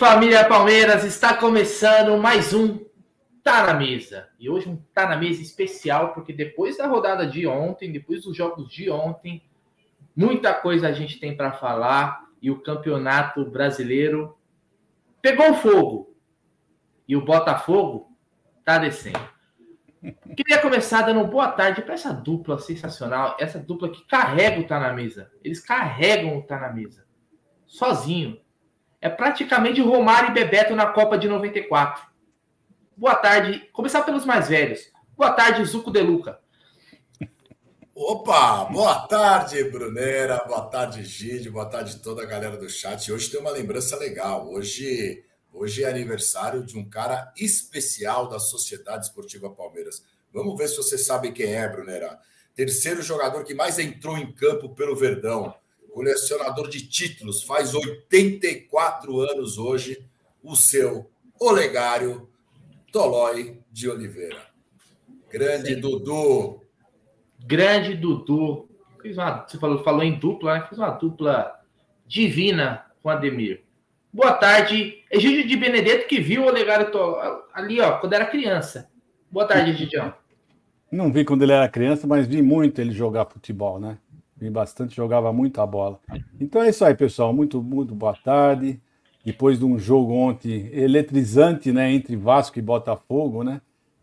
família Palmeiras. Está começando mais um Tá na Mesa. E hoje um Tá na Mesa especial, porque depois da rodada de ontem, depois dos jogos de ontem, muita coisa a gente tem para falar e o Campeonato Brasileiro pegou fogo. E o Botafogo tá descendo. Queria começar dando boa tarde para essa dupla sensacional, essa dupla que carrega o Tá na Mesa. Eles carregam o Tá na Mesa. Sozinho é praticamente Romário e Bebeto na Copa de 94. Boa tarde. Começar pelos mais velhos. Boa tarde, Zuco De Luca. Opa, boa tarde, Brunera, boa tarde, Gide, boa tarde toda a galera do chat. Hoje tem uma lembrança legal. Hoje, hoje é aniversário de um cara especial da Sociedade Esportiva Palmeiras. Vamos ver se você sabe quem é, Brunera. Terceiro jogador que mais entrou em campo pelo Verdão colecionador de títulos, faz 84 anos hoje, o seu Olegário Tolói de Oliveira. Grande Sim. Dudu. Grande Dudu. Fiz uma, você falou, falou em dupla, né? Fiz uma dupla divina com Ademir. Boa tarde. Egídio de Benedetto que viu o Olegário Tolói ali, ó, quando era criança. Boa tarde, Egidião. Não vi quando ele era criança, mas vi muito ele jogar futebol, né? Vi bastante, jogava muito a bola. Então é isso aí, pessoal. Muito, muito boa tarde. Depois de um jogo ontem eletrizante, né, entre Vasco e Botafogo, né?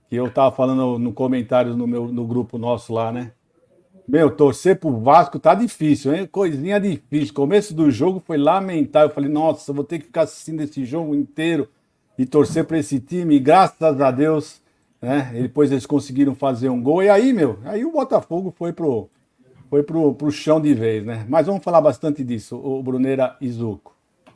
Que eu tava falando no comentário no meu no grupo nosso lá, né? Meu, torcer pro Vasco tá difícil, hein? Coisinha difícil. Começo do jogo foi lamentável. Eu falei, nossa, vou ter que ficar assistindo esse jogo inteiro e torcer para esse time. E graças a Deus, né? Depois eles conseguiram fazer um gol. E aí, meu, aí o Botafogo foi pro, foi pro, pro chão de vez, né? Mas vamos falar bastante disso, o Bruneira Izuco.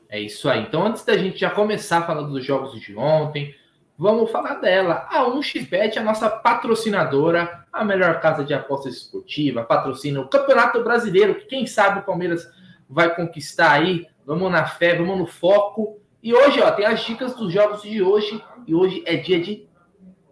É isso aí. Então, antes da gente já começar falando dos jogos de ontem, vamos falar dela. A 1xBet, a nossa patrocinadora, a melhor casa de apostas esportiva, patrocina o Campeonato Brasileiro, que quem sabe o Palmeiras vai conquistar aí. Vamos na fé, vamos no foco. E hoje, ó, tem as dicas dos jogos de hoje. E hoje é dia de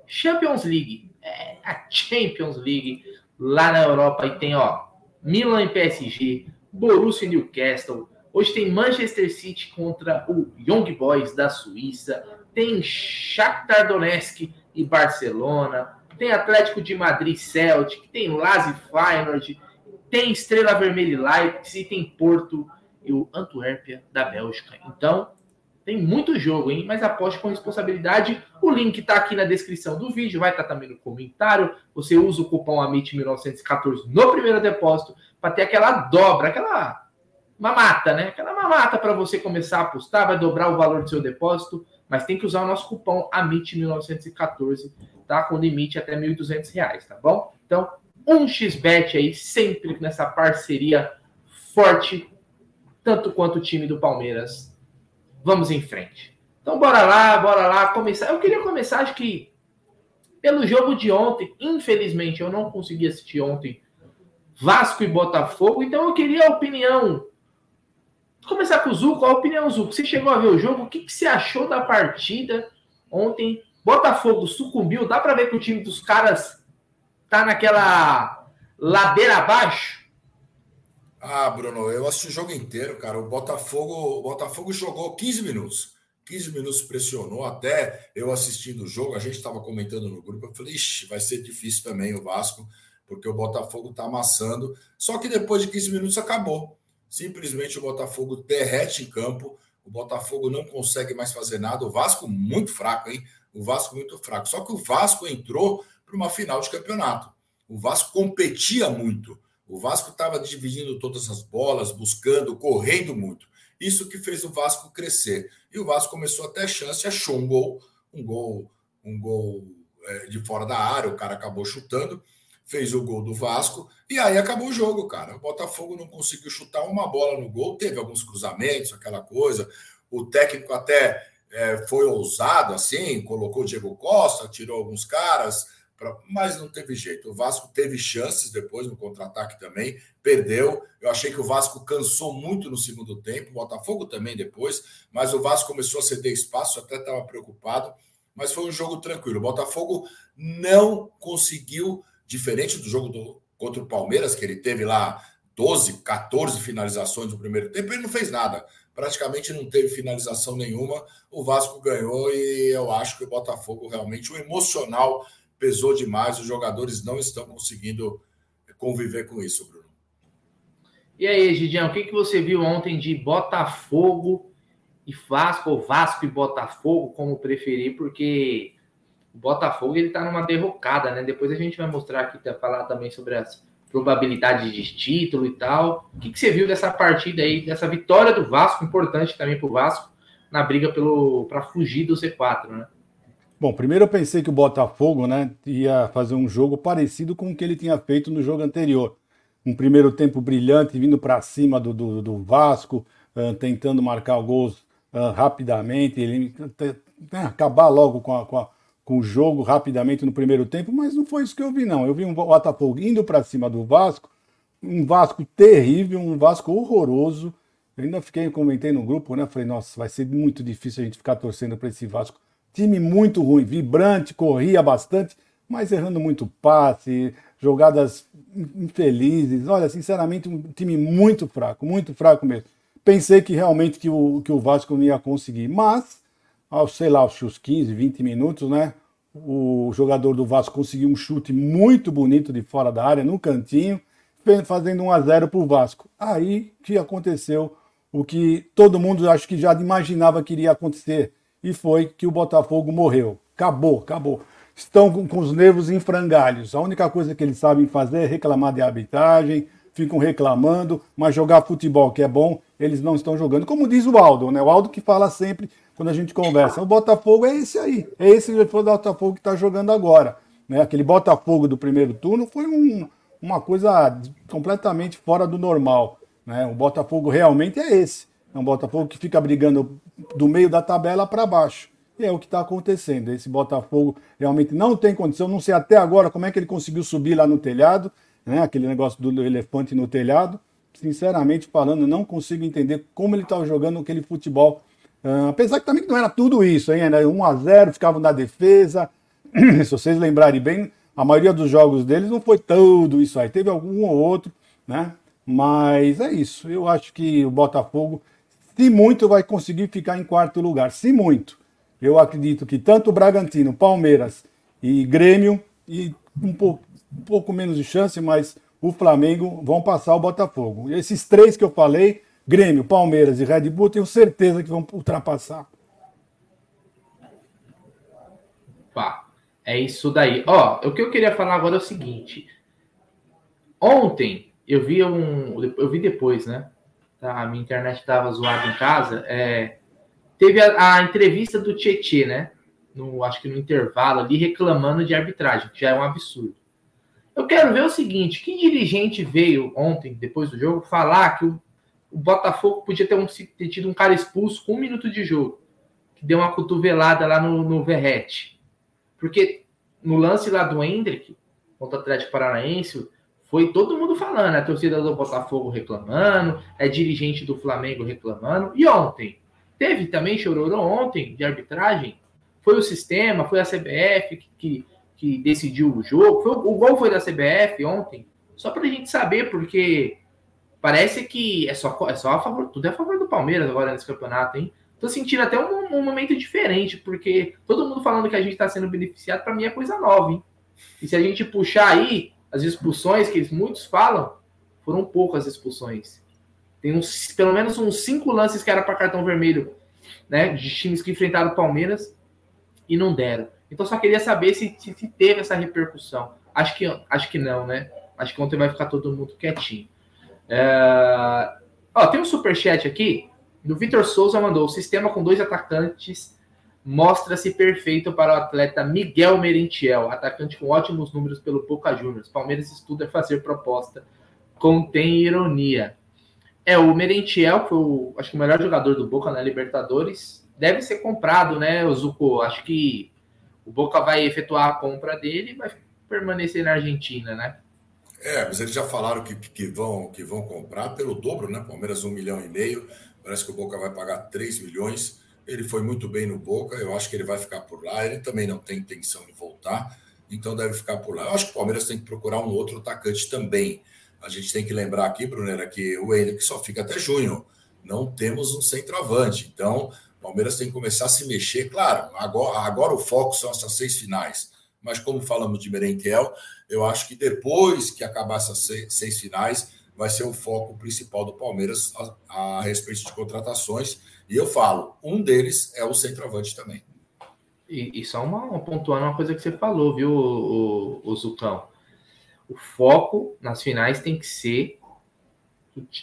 Champions League. É a Champions League lá na Europa. E tem, ó, Milan e PSG, Borussia e Newcastle. Hoje tem Manchester City contra o Young Boys da Suíça. Tem Shakhtar Donetsk e Barcelona. Tem Atlético de Madrid Celtic. Tem Lazio Feyenoord. Tem Estrela Vermelha e Leipzig. E tem Porto e o Antuérpia da Bélgica. Então, tem muito jogo, hein? Mas aposte com responsabilidade. O link está aqui na descrição do vídeo, vai estar tá também no comentário. Você usa o cupom AMIT1914 no primeiro depósito para ter aquela dobra, aquela mamata, né? Aquela mamata para você começar a apostar, vai dobrar o valor do seu depósito, mas tem que usar o nosso cupom AMIT1914, tá? Com limite até R$ 1.200, tá bom? Então, um xbet aí, sempre nessa parceria forte, tanto quanto o time do Palmeiras vamos em frente. Então, bora lá, bora lá começar. Eu queria começar, acho que pelo jogo de ontem. Infelizmente, eu não consegui assistir ontem Vasco e Botafogo, então eu queria a opinião. Vou começar com o Zuco, a opinião, Zuco. Você chegou a ver o jogo, o que, que você achou da partida ontem? Botafogo sucumbiu, dá para ver que o time dos caras tá naquela ladeira abaixo? Ah, Bruno, eu assisti o jogo inteiro, cara. O Botafogo, o Botafogo jogou 15 minutos. 15 minutos pressionou até eu assistindo o jogo. A gente estava comentando no grupo. Eu falei, Ixi, vai ser difícil também o Vasco, porque o Botafogo está amassando. Só que depois de 15 minutos acabou. Simplesmente o Botafogo derrete em campo. O Botafogo não consegue mais fazer nada. O Vasco muito fraco, hein? O Vasco muito fraco. Só que o Vasco entrou para uma final de campeonato. O Vasco competia muito. O Vasco estava dividindo todas as bolas, buscando, correndo muito. Isso que fez o Vasco crescer. E o Vasco começou a ter chance, achou um gol, um gol, um gol é, de fora da área, o cara acabou chutando, fez o gol do Vasco, e aí acabou o jogo, cara. O Botafogo não conseguiu chutar uma bola no gol, teve alguns cruzamentos, aquela coisa. O técnico até é, foi ousado assim, colocou o Diego Costa, tirou alguns caras. Mas não teve jeito. O Vasco teve chances depois no contra-ataque também, perdeu. Eu achei que o Vasco cansou muito no segundo tempo, o Botafogo também depois, mas o Vasco começou a ceder espaço, até estava preocupado, mas foi um jogo tranquilo. O Botafogo não conseguiu, diferente do jogo do, contra o Palmeiras, que ele teve lá 12, 14 finalizações no primeiro tempo, ele não fez nada. Praticamente não teve finalização nenhuma. O Vasco ganhou e eu acho que o Botafogo realmente, o emocional pesou demais. Os jogadores não estão conseguindo conviver com isso, Bruno. E aí, Gidião, o que, que você viu ontem de Botafogo e Vasco, ou Vasco e Botafogo, como preferir, porque o Botafogo ele tá numa derrocada, né? Depois a gente vai mostrar aqui, tá, falar também sobre as probabilidades de título e tal. O que, que você viu dessa partida aí, dessa vitória do Vasco, importante também para o Vasco, na briga para fugir do C4, né? Bom, primeiro eu pensei que o Botafogo né, ia fazer um jogo parecido com o que ele tinha feito no jogo anterior. Um primeiro tempo brilhante, vindo para cima do, do, do Vasco, uh, tentando marcar gols uh, rapidamente, ele, acabar logo com a, com a com o jogo rapidamente no primeiro tempo, mas não foi isso que eu vi, não. Eu vi um Botafogo indo para cima do Vasco, um Vasco terrível, um Vasco horroroso. Eu ainda fiquei, comentei no grupo, né? Falei, nossa, vai ser muito difícil a gente ficar torcendo para esse Vasco. Time muito ruim, vibrante, corria bastante, mas errando muito passe, jogadas infelizes. Olha, sinceramente, um time muito fraco, muito fraco mesmo. Pensei que realmente que o, que o Vasco não ia conseguir, mas aos, sei lá, aos 15, 20 minutos, né? O jogador do Vasco conseguiu um chute muito bonito de fora da área, no cantinho, fazendo 1 a 0 para o Vasco. Aí que aconteceu o que todo mundo acho que já imaginava que iria acontecer, e foi que o Botafogo morreu. Acabou, acabou. Estão com, com os nervos em frangalhos. A única coisa que eles sabem fazer é reclamar de arbitragem, ficam reclamando, mas jogar futebol que é bom, eles não estão jogando. Como diz o Aldo, né? O Aldo que fala sempre quando a gente conversa. O Botafogo é esse aí. É esse o Botafogo que está jogando agora. Né? Aquele Botafogo do primeiro turno foi um, uma coisa completamente fora do normal. Né? O Botafogo realmente é esse. É um Botafogo que fica brigando do meio da tabela para baixo. E é o que está acontecendo. Esse Botafogo realmente não tem condição. Não sei até agora como é que ele conseguiu subir lá no telhado, né? aquele negócio do elefante no telhado. Sinceramente falando, não consigo entender como ele está jogando aquele futebol Uh, apesar que também não era tudo isso, hein? Era 1 a 0 ficavam na defesa. Se vocês lembrarem bem, a maioria dos jogos deles não foi tudo isso aí. Teve algum ou outro, né? Mas é isso. Eu acho que o Botafogo, se muito, vai conseguir ficar em quarto lugar. Se muito. Eu acredito que tanto Bragantino, Palmeiras e Grêmio, e um pouco, um pouco menos de chance, mas o Flamengo vão passar o Botafogo. Esses três que eu falei Grêmio, Palmeiras e Red Bull, tenho certeza que vão ultrapassar. Pá, é isso daí. Ó, o que eu queria falar agora é o seguinte. Ontem eu vi um, eu vi depois, né? Tá, a minha internet estava zoada em casa. É, teve a, a, entrevista do Tietê, né? No, acho que no intervalo ali reclamando de arbitragem, que já é um absurdo. Eu quero ver o seguinte: que dirigente veio ontem, depois do jogo, falar que o o Botafogo podia ter, um, ter tido um cara expulso com um minuto de jogo, que deu uma cotovelada lá no, no Verrete. Porque no lance lá do Hendrick, contra o Atlético Paranaense, foi todo mundo falando, a torcida do Botafogo reclamando, é dirigente do Flamengo reclamando. E ontem? Teve também chororô ontem de arbitragem? Foi o sistema, foi a CBF que, que, que decidiu o jogo. Foi, o gol foi da CBF ontem. Só para a gente saber, porque Parece que é só, é só a favor, tudo é a favor do Palmeiras agora nesse campeonato, hein? Tô sentindo até um, um momento diferente, porque todo mundo falando que a gente está sendo beneficiado, para mim é coisa nova, hein? E se a gente puxar aí as expulsões que muitos falam, foram poucas expulsões. Tem uns, pelo menos uns cinco lances que era para cartão vermelho, né? De times que enfrentaram o Palmeiras e não deram. Então só queria saber se, se, se teve essa repercussão. Acho que, acho que não, né? Acho que ontem vai ficar todo mundo quietinho. É... Ó, tem um superchat aqui do Vitor Souza mandou: o sistema com dois atacantes mostra-se perfeito para o atleta Miguel Merentiel, atacante com ótimos números pelo Boca Juniors. Palmeiras estuda fazer proposta, contém ironia. É, o Merentiel, que foi o, acho que o melhor jogador do Boca na Libertadores, deve ser comprado, né, Zuko? Acho que o Boca vai efetuar a compra dele e vai permanecer na Argentina, né? É, mas eles já falaram que, que, vão, que vão comprar pelo dobro, né? Palmeiras um milhão e meio. Parece que o Boca vai pagar 3 milhões. Ele foi muito bem no Boca, eu acho que ele vai ficar por lá. Ele também não tem intenção de voltar, então deve ficar por lá. Eu acho que o Palmeiras tem que procurar um outro atacante também. a gente tem que lembrar aqui, Brunera, que o Henrique só fica até junho. Não temos um centroavante. Então, o Palmeiras tem que começar a se mexer. Claro, agora, agora o foco são essas seis finais. Mas como falamos de Merenquel, eu acho que depois que acabar essas seis, seis finais, vai ser o foco principal do Palmeiras a, a, respeito de contratações. E eu falo, um deles é o centroavante também. E, e só uma, uma pontuando uma coisa que você falou, viu, o, o, o Zucão? O foco nas finais tem que ser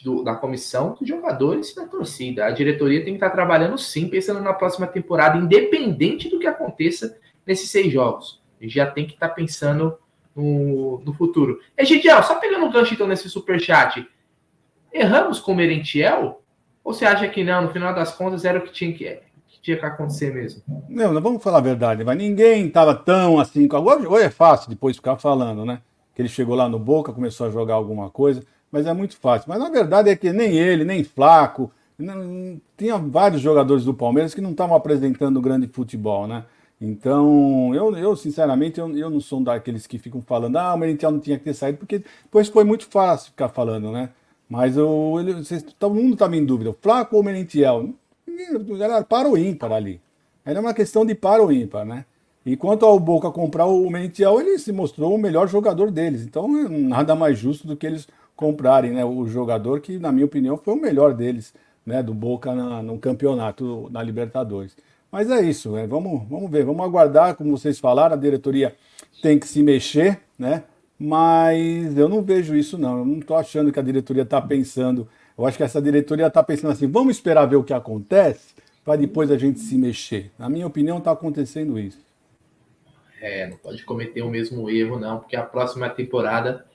do, da comissão, dos jogadores e da torcida. A diretoria tem que estar trabalhando sim, pensando na próxima temporada, independente do que aconteça nesses seis jogos. Já tem que estar pensando no, no futuro. É, Gidiel, só pegando o gancho então nesse superchat, erramos com o Merentiel? Ou você acha que não, no final das contas era o que tinha que, que tinha que acontecer mesmo? Não, não vamos falar a verdade, mas ninguém estava tão assim. Agora é fácil depois ficar falando, né? Que ele chegou lá no Boca, começou a jogar alguma coisa, mas é muito fácil. Mas na verdade é que nem ele, nem Flaco, não, tinha vários jogadores do Palmeiras que não estavam apresentando grande futebol, né? Então, eu, eu sinceramente, eu, eu não sou daqueles que ficam falando, ah, o Merentiel não tinha que ter saído, porque depois foi muito fácil ficar falando, né? Mas eu, ele, vocês, todo mundo estava em dúvida, Flaco ou Merentiel? Era para o ímpar ali. Era uma questão de para o ímpar, né? E quanto ao Boca comprar o Merentiel, ele se mostrou o melhor jogador deles. Então, nada mais justo do que eles comprarem, né? O jogador que, na minha opinião, foi o melhor deles, né? Do Boca na, no campeonato, na Libertadores. Mas é isso, né? vamos, vamos ver, vamos aguardar, como vocês falaram, a diretoria tem que se mexer, né? Mas eu não vejo isso, não. Eu não estou achando que a diretoria está pensando. Eu acho que essa diretoria está pensando assim: vamos esperar ver o que acontece para depois a gente se mexer. Na minha opinião, está acontecendo isso. É, não pode cometer o mesmo erro, não, porque a próxima temporada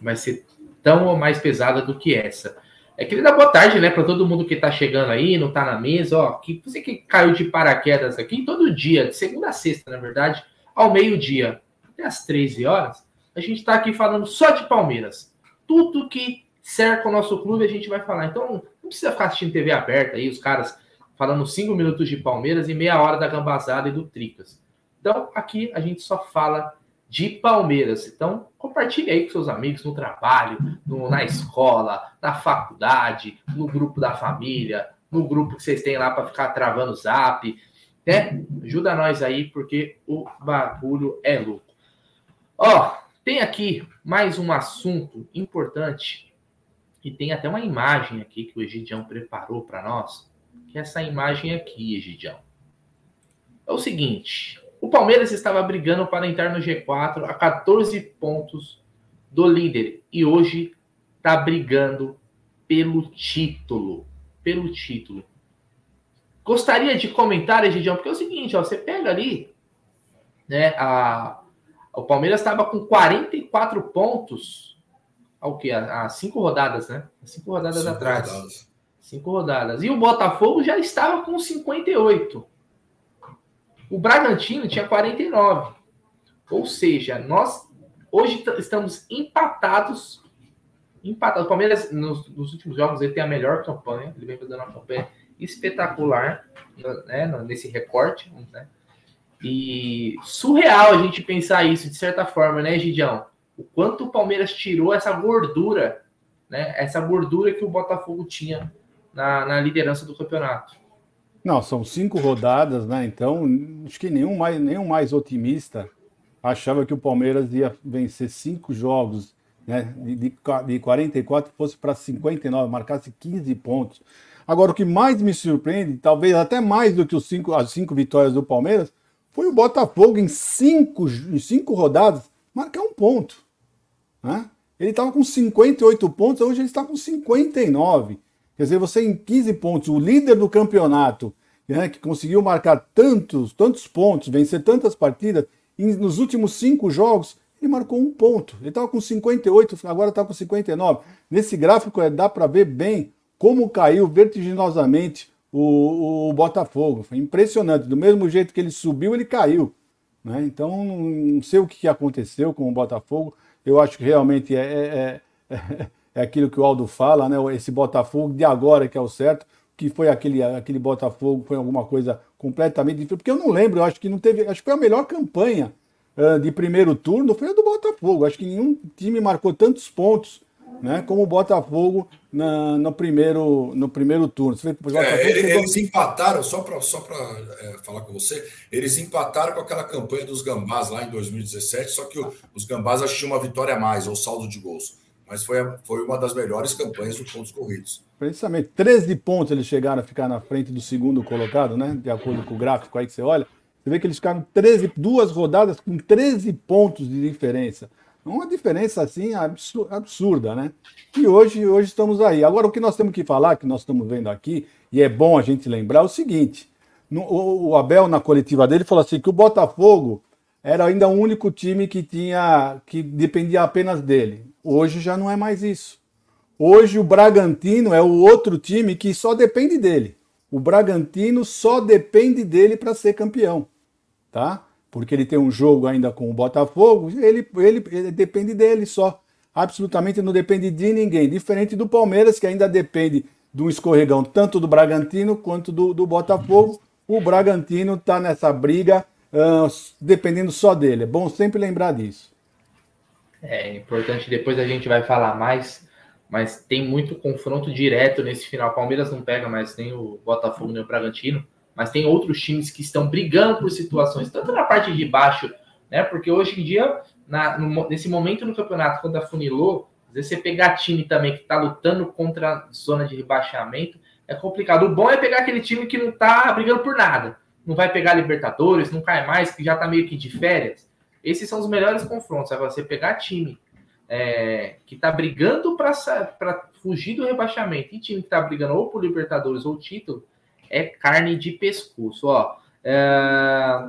vai ser tão ou mais pesada do que essa. É queria dar boa tarde, né, para todo mundo que está chegando aí, não está na mesa, ó, que você que caiu de paraquedas aqui todo dia, de segunda a sexta, na verdade, ao meio-dia, até às 13 horas, a gente está aqui falando só de Palmeiras. Tudo que cerca o nosso clube a gente vai falar. Então, não precisa ficar assistindo TV aberta aí, os caras falando cinco minutos de Palmeiras e meia hora da Gambazada e do Tricas. Então, aqui a gente só fala de Palmeiras. Então, compartilhe aí com seus amigos no trabalho, no, na escola, na faculdade, no grupo da família, no grupo que vocês têm lá para ficar travando o zap. Né? Ajuda nós aí, porque o bagulho é louco. Ó, tem aqui mais um assunto importante e tem até uma imagem aqui que o Egidião preparou para nós, que é essa imagem aqui, Egidião. É o seguinte, o Palmeiras estava brigando para entrar no G4 a 14 pontos do líder e hoje está brigando pelo título. Pelo título. Gostaria de comentar, Egidião, porque é o seguinte, ó, você pega ali, né, a, o Palmeiras estava com 44 pontos ao que? Há cinco rodadas, né? Cinco rodadas cinco atrás. Rodadas. Cinco rodadas. E o Botafogo já estava com 58. O Bragantino tinha 49. Ou seja, nós hoje estamos empatados. Empatados. O Palmeiras, nos, nos, últimos jogos, ele tem a melhor campanha. Ele vem fazendo uma campanha espetacular né, nesse recorte. Né? E surreal a gente pensar isso de certa forma, né, Gidião? O quanto o Palmeiras tirou essa gordura, né? Essa gordura que o Botafogo tinha na, na liderança do campeonato. Não, são cinco rodadas, né? Então, acho que nenhum mais, nenhum mais otimista achava que o Palmeiras ia vencer cinco jogos, né? De, de 44 fosse para 59, marcasse 15 pontos. Agora, o que mais me surpreende, talvez até mais do que os cinco, as cinco vitórias do Palmeiras, foi o Botafogo em cinco, em cinco rodadas marcar um ponto. Né? Ele estava com 58 pontos, hoje ele está com 59. Quer dizer, você em 15 pontos, o líder do campeonato, né, que conseguiu marcar tantos, tantos pontos, vencer tantas partidas, nos últimos cinco jogos, ele marcou um ponto. Ele estava com 58, agora está com 59. Nesse gráfico é, dá para ver bem como caiu vertiginosamente o, o, Botafogo. Foi impressionante. Do mesmo jeito que ele subiu, ele caiu. Né? Então, não sei o que aconteceu com o Botafogo. Eu acho que realmente é, é, é é aquilo que o Aldo fala, né? Esse Botafogo de agora que é o certo, que foi aquele, aquele Botafogo, foi alguma coisa completamente diferente. Porque eu não lembro, eu acho que não teve. Acho que foi a melhor campanha uh, de primeiro turno, foi a do Botafogo. Acho que nenhum time marcou tantos pontos né? Como o Botafogo na, no, primeiro, no primeiro turno. É, eles empataram, só para só é, falar com você, eles empataram com aquela campanha dos Gambás lá em 2017, só que o, os Gambás acharam uma vitória a mais, ou saldo de gols. Mas foi, foi uma das melhores campanhas dos pontos corridos. Precisamente, 13 pontos eles chegaram a ficar na frente do segundo colocado, né? De acordo com o gráfico aí que você olha. Você vê que eles ficaram 13, duas rodadas com 13 pontos de diferença. Uma diferença assim absurda, né? E hoje, hoje estamos aí. Agora, o que nós temos que falar, que nós estamos vendo aqui, e é bom a gente lembrar, é o seguinte: no, o Abel, na coletiva dele, falou assim que o Botafogo era ainda o único time que tinha que dependia apenas dele. Hoje já não é mais isso. Hoje o Bragantino é o outro time que só depende dele. O Bragantino só depende dele para ser campeão, tá? porque ele tem um jogo ainda com o Botafogo, ele, ele, ele, depende dele só. Absolutamente não depende de ninguém. Diferente do Palmeiras, que ainda depende de um escorregão tanto do Bragantino quanto do, do Botafogo. O Bragantino está nessa briga uh, dependendo só dele. É bom sempre lembrar disso. É importante, depois a gente vai falar mais, mas tem muito confronto direto nesse final. Palmeiras não pega mais nem o Botafogo nem o Bragantino mas tem outros times que estão brigando por situações, tanto na parte de baixo, né? Porque hoje em dia, na, no, nesse momento no campeonato, quando afunilou, às vezes você pegar time também que está lutando contra a zona de rebaixamento é complicado. O bom é pegar aquele time que não está brigando por nada. Não vai pegar Libertadores, não cai mais, que já está meio que de férias. Esses são os melhores confrontos. Agora, você pegar time é, que está brigando para fugir do rebaixamento e time que está brigando ou por Libertadores ou título, é carne de pescoço. Ó, é...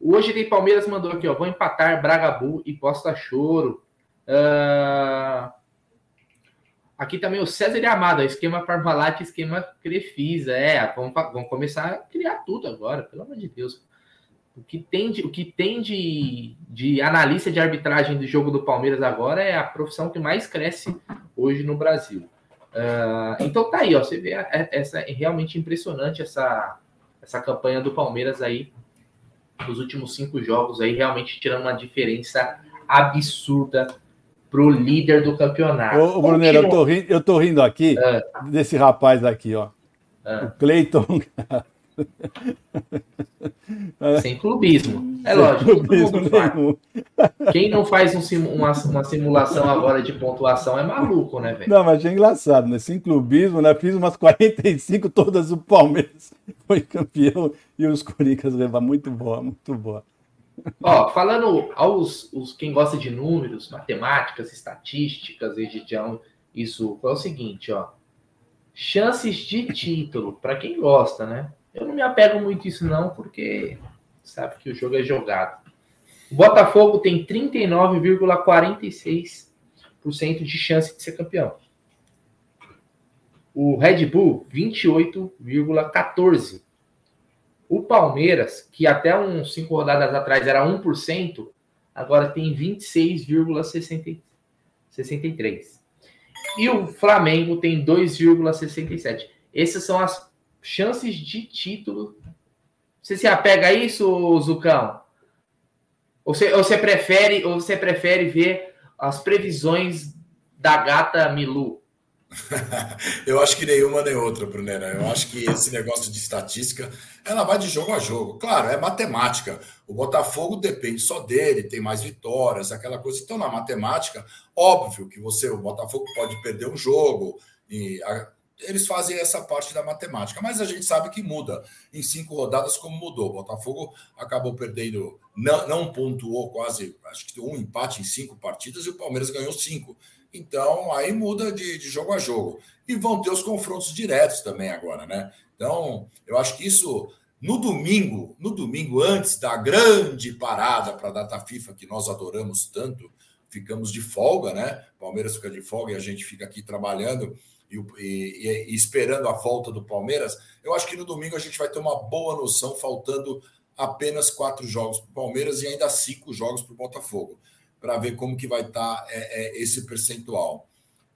Hoje tem Palmeiras mandou aqui, ó. Vou empatar Bragabu e Posta Choro. É... Aqui também o César Amado, esquema Parmalat, esquema Crefisa. É, vamos, vamos começar a criar tudo agora, pelo amor de Deus. O que tem de, o que tem de, de analista de arbitragem do jogo do Palmeiras agora é a profissão que mais cresce hoje no Brasil. Uh, então tá aí, ó, você vê essa é realmente impressionante essa, essa campanha do Palmeiras aí nos últimos cinco jogos aí, realmente tirando uma diferença absurda pro líder do campeonato. Ô, ô Bruneiro, eu tô, rindo, eu tô rindo aqui uh, desse rapaz aqui, ó. Uh, o Cleiton. Sem clubismo. É Sem lógico. Clubismo Quem não faz um, uma, uma, simulação agora de pontuação é maluco, né, velho? Não, mas é engraçado, né? Sem clubismo, né? Fiz umas 45, todas o Palmeiras foi campeão e os Corinthians levam muito boa, muito boa. Ó, falando aos os, quem gosta de números, matemáticas, estatísticas, edição, isso é o seguinte, ó. Chances de título, para quem gosta, né? Eu não me apego muito a isso, não, porque sabe que o jogo é jogado. O Botafogo tem 39,46% de chance de ser campeão. O Red Bull, 28,14%. O Palmeiras, que até uns cinco rodadas atrás era 1%, agora tem 26,63%. E o Flamengo tem 2,67%. Essas são as chances de título. Você se apega a isso, Zucão? Ou você, ou você prefere ou você prefere ver as previsões da gata Milu? eu acho que nenhuma nem outra, Brunera. Eu acho que esse negócio de estatística, ela vai de jogo a jogo. Claro, é matemática. O Botafogo depende só dele, tem mais vitórias, aquela coisa. Então, na matemática, óbvio que você, o Botafogo pode perder um jogo e eles fazem essa parte da matemática, mas a gente sabe que muda em cinco rodadas, como mudou. O Botafogo acabou perdendo, não, não pontuou quase, acho que um empate em cinco partidas e o Palmeiras ganhou cinco. Então aí muda de, de jogo a jogo. E vão ter os confrontos diretos também agora, né? Então eu acho que isso no domingo, no domingo antes da grande parada para a data FIFA que nós adoramos tanto, ficamos de folga, né? Palmeiras fica de folga e a gente fica aqui trabalhando e, e, e, esperando a volta do Palmeiras, eu acho que no domingo a gente vai ter uma boa noção, faltando apenas quatro jogos para o Palmeiras e ainda cinco jogos para o Botafogo, para ver como que vai estar tá, é, é, esse percentual.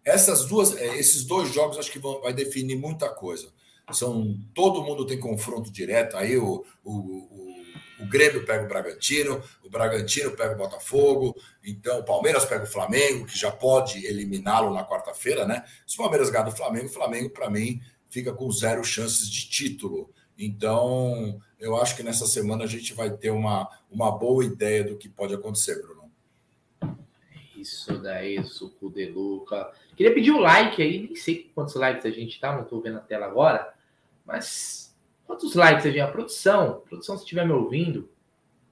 Essas duas, é, esses dois jogos acho que vão, vai definir muita coisa. São todo mundo tem confronto direto. Aí o, o, o o Grêmio pega o Bragantino, o Bragantino pega o Botafogo, então o Palmeiras pega o Flamengo, que já pode eliminá-lo na quarta-feira, né? Se o Palmeiras ganhar do Flamengo, o Flamengo, para mim, fica com zero chances de título. Então, eu acho que nessa semana a gente vai ter uma, uma boa ideia do que pode acontecer, Bruno. Isso daí, suco de Luca. Queria pedir o um like aí, nem sei quantos likes a gente tá, não tô vendo a tela agora, mas quantos likes a gente. A produção, a produção, se estiver me ouvindo.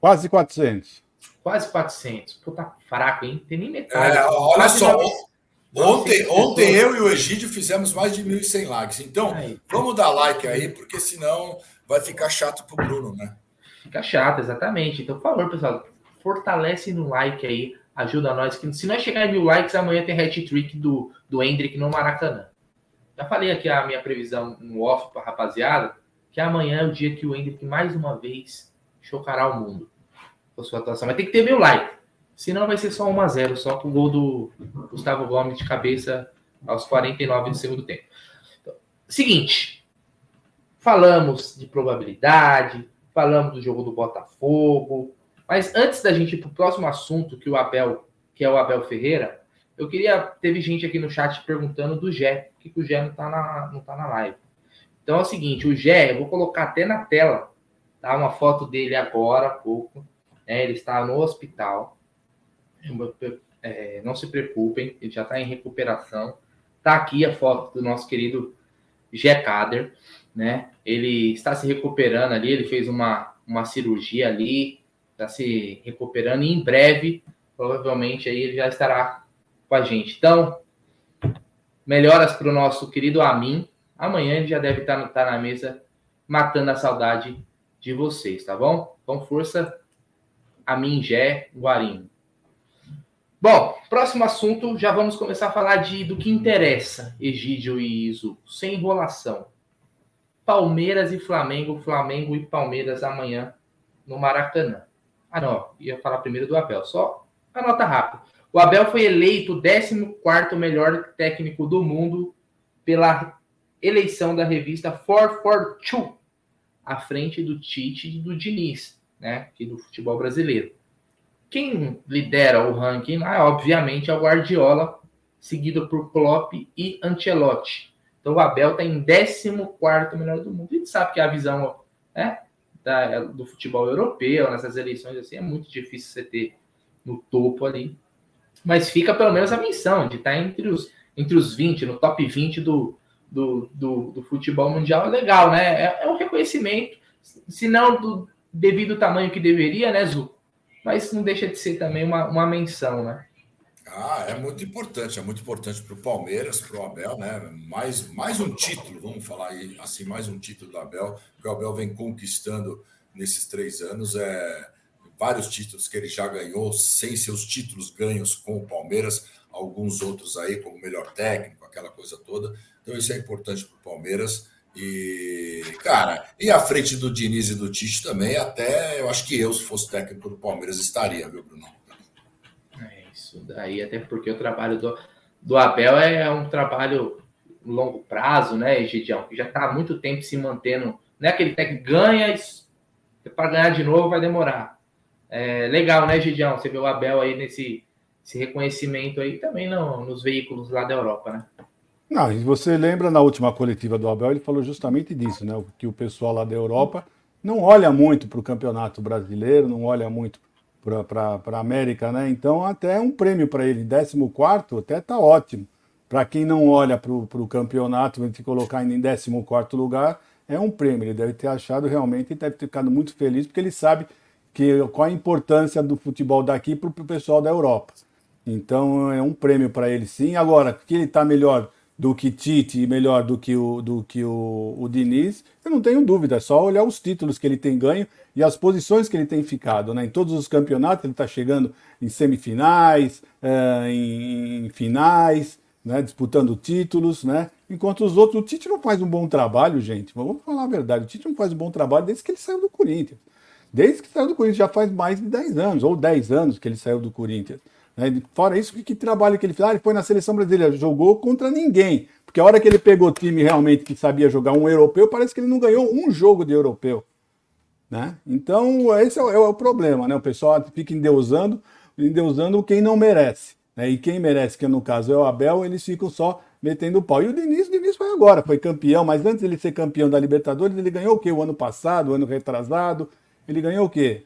Quase 400. Quase 400. Pô, tá fraco, hein? Tem nem metade. É, olha Quase só. Ontem, ontem eu e o Egídio fizemos mais de 1.100 likes. Então, aí. vamos dar like aí, porque senão vai ficar chato pro Bruno, né? Fica chato, exatamente. Então, por favor, pessoal, fortalece no like aí ajuda nós. Que se nós chegar em mil likes, amanhã tem hat-trick do, do Hendrick no Maracanã. Já falei aqui a minha previsão no off para rapaziada, que amanhã é o dia que o Hendrick mais uma vez chocará o mundo com sua atuação. Mas tem que ter mil likes. Senão vai ser só 1 a 0 só com o gol do Gustavo Gomes de cabeça aos 49 do segundo tempo. Então, seguinte, falamos de probabilidade, falamos do jogo do Botafogo, mas antes da gente ir para o próximo assunto, que o Abel, que é o Abel Ferreira, eu queria. Teve gente aqui no chat perguntando do Gé, por que, que o Gé não está na, não tá na live. Então é o seguinte, o Gé, eu vou colocar até na tela, tá? Uma foto dele agora há pouco. Né? Ele está no hospital. É, não se preocupem, ele já está em recuperação. Tá aqui a foto do nosso querido Gé Kader, né? Ele está se recuperando ali, ele fez uma, uma cirurgia ali, está se recuperando e em breve, provavelmente, aí ele já estará com a gente. Então, melhoras para o nosso querido Amin. Amanhã ele já deve estar, tá estar tá na mesa matando a saudade de vocês, tá bom? Então, força, Amin Gé Guarim. Bom, próximo assunto, já vamos começar a falar de, do que interessa, Egídio e Iso, sem enrolação. Palmeiras e Flamengo, Flamengo e Palmeiras amanhã no Maracanã. Ah, não, ia falar primeiro do Abel, só a nota rápida. O Abel foi eleito o 14 melhor técnico do mundo pela eleição da revista 442, à frente do Tite e do Diniz, né, aqui do futebol brasileiro. Quem lidera o ranking, ah, obviamente, é o Guardiola, seguido por Klopp e Ancelotti. Então o Abel está em 14 melhor do mundo. A gente sabe que a visão né, da, do futebol europeu, nessas eleições assim, é muito difícil você ter no topo ali. Mas fica pelo menos a menção de estar entre os, entre os 20, no top 20 do, do, do, do futebol mundial. É legal, né? É, é um reconhecimento, se não do devido tamanho que deveria, né, Zu? Mas não deixa de ser também uma, uma menção, né? Ah, é muito importante, é muito importante para o Palmeiras, para o Abel, né? Mais, mais um título, vamos falar aí, assim, mais um título do Abel, que o Abel vem conquistando nesses três anos. É, vários títulos que ele já ganhou, sem seus títulos ganhos com o Palmeiras, alguns outros aí, como melhor técnico, aquela coisa toda. Então, isso é importante para o Palmeiras. E, cara, e à frente do Diniz e do Tite também, até eu acho que eu, se fosse técnico do Palmeiras, estaria, viu, Bruno? isso daí, até porque o trabalho do, do Abel é um trabalho longo prazo, né, Egidião? Que já está há muito tempo se mantendo. Não é aquele técnico ganha para ganhar de novo vai demorar. É legal, né, Egidião? Você vê o Abel aí nesse esse reconhecimento aí também nos veículos lá da Europa, né? Não, e você lembra na última coletiva do Abel, ele falou justamente disso, né? Que o pessoal lá da Europa não olha muito para o campeonato brasileiro, não olha muito para a América, né? Então, até um prêmio para ele, 14 até tá ótimo. Para quem não olha para o campeonato, a gente colocar em 14 lugar, é um prêmio. Ele deve ter achado realmente, deve ter ficado muito feliz, porque ele sabe que, qual a importância do futebol daqui para o pessoal da Europa. Então, é um prêmio para ele sim. Agora, que ele está melhor do que Tite e melhor do que o, do que o, o Diniz, eu não tenho dúvida, é só olhar os títulos que ele tem ganho e as posições que ele tem ficado. Né? Em todos os campeonatos ele está chegando em semifinais, é, em, em, finais, né? disputando títulos, né? enquanto os outros, o Tite não faz um bom trabalho, gente, vamos falar a verdade, o Tite não faz um bom trabalho desde que ele saiu do Corinthians. Desde que saiu do Corinthians, já faz mais de 10 anos, ou 10 anos que ele saiu do Corinthians. Né? Fora isso, que, que trabalho que ele fez? Ah, ele foi na seleção brasileira, jogou contra ninguém. Porque a hora que ele pegou o time realmente que sabia jogar um europeu, parece que ele não ganhou um jogo de europeu. Né? Então, esse é o, é o, problema, né? O pessoal fica endeusando, endeusando quem não merece. Né? E quem merece, que no caso é o Abel, eles ficam só metendo o pau. E o Diniz, o Diniz foi agora, foi campeão, mas antes de ele ser campeão da Libertadores, ele ganhou o quê? O ano passado, o ano retrasado, ele ganhou o quê?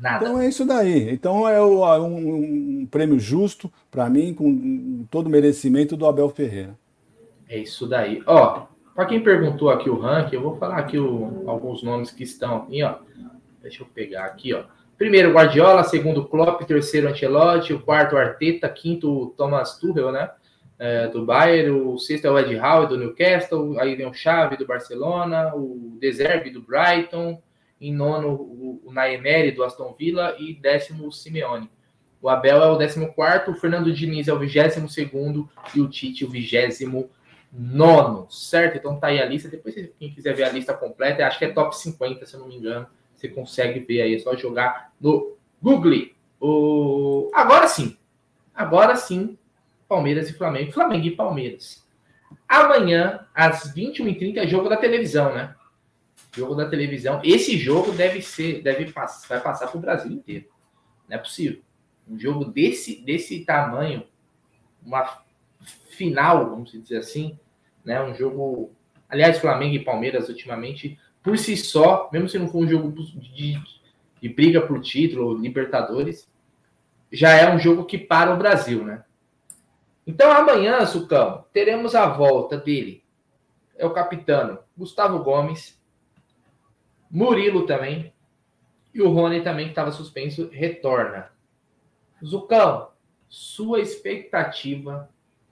Nada. Então é isso daí. Então é um, um prêmio justo para mim, com todo o merecimento do Abel Ferreira. É isso daí. Ó, para quem perguntou aqui o ranking, eu vou falar aqui o, alguns nomes que estão aqui, ó. Deixa eu pegar aqui, ó. Primeiro Guardiola, segundo Klopp, terceiro Ancelotti, o quarto Arteta, quinto Thomas Tuchel, né? É, do Bayern, o sexto é o Ed Howe do Newcastle, aí vem o Xavi do Barcelona, o Deserve do Brighton, em nono o, o Naemeri do Aston Villa e décimo o Simeone. O Abel é o décimo quarto, o Fernando Diniz é o vigésimo segundo e o Tite o vigésimo nono, certo? Então tá aí a lista. Depois, quem quiser ver a lista completa, acho que é top 50, se eu não me engano. Você consegue ver aí, é só jogar no Google. O... Agora sim, agora sim, Palmeiras e Flamengo. Flamengo e Palmeiras. Amanhã, às 21h30, é jogo da televisão, né? Jogo da televisão. Esse jogo deve ser, deve passar, vai passar para o Brasil inteiro. Não é possível. Um jogo desse, desse tamanho, uma final, vamos dizer assim, né? Um jogo. Aliás, Flamengo e Palmeiras, ultimamente, por si só, mesmo se não for um jogo de, de briga por título, Libertadores, já é um jogo que para o Brasil, né? Então amanhã, Sucão, teremos a volta dele. É o capitano Gustavo Gomes, Murilo também, e o Rony também, que estava suspenso, retorna. Zucão, sua expectativa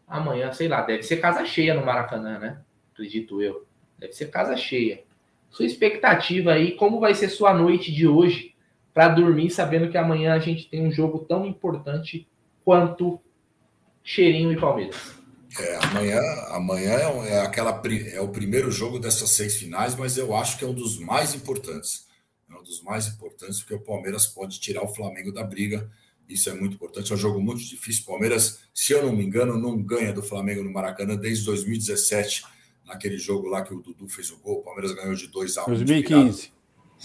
amanhã, sei lá, deve ser casa cheia no Maracanã, né? Acredito eu. Deve ser casa cheia. Sua expectativa aí, como vai ser sua noite de hoje para dormir sabendo que amanhã a gente tem um jogo tão importante quanto Cheirinho e Palmeiras? É, amanhã, amanhã é, é, aquela, é o primeiro jogo dessas seis finais, mas eu acho que é um dos mais importantes. É um dos mais importantes, porque o Palmeiras pode tirar o Flamengo da briga isso é muito importante. É um jogo muito difícil. Palmeiras, se eu não me engano, não ganha do Flamengo no Maracanã desde 2017, naquele jogo lá que o Dudu fez o gol. O Palmeiras ganhou de 2 a 1 2015.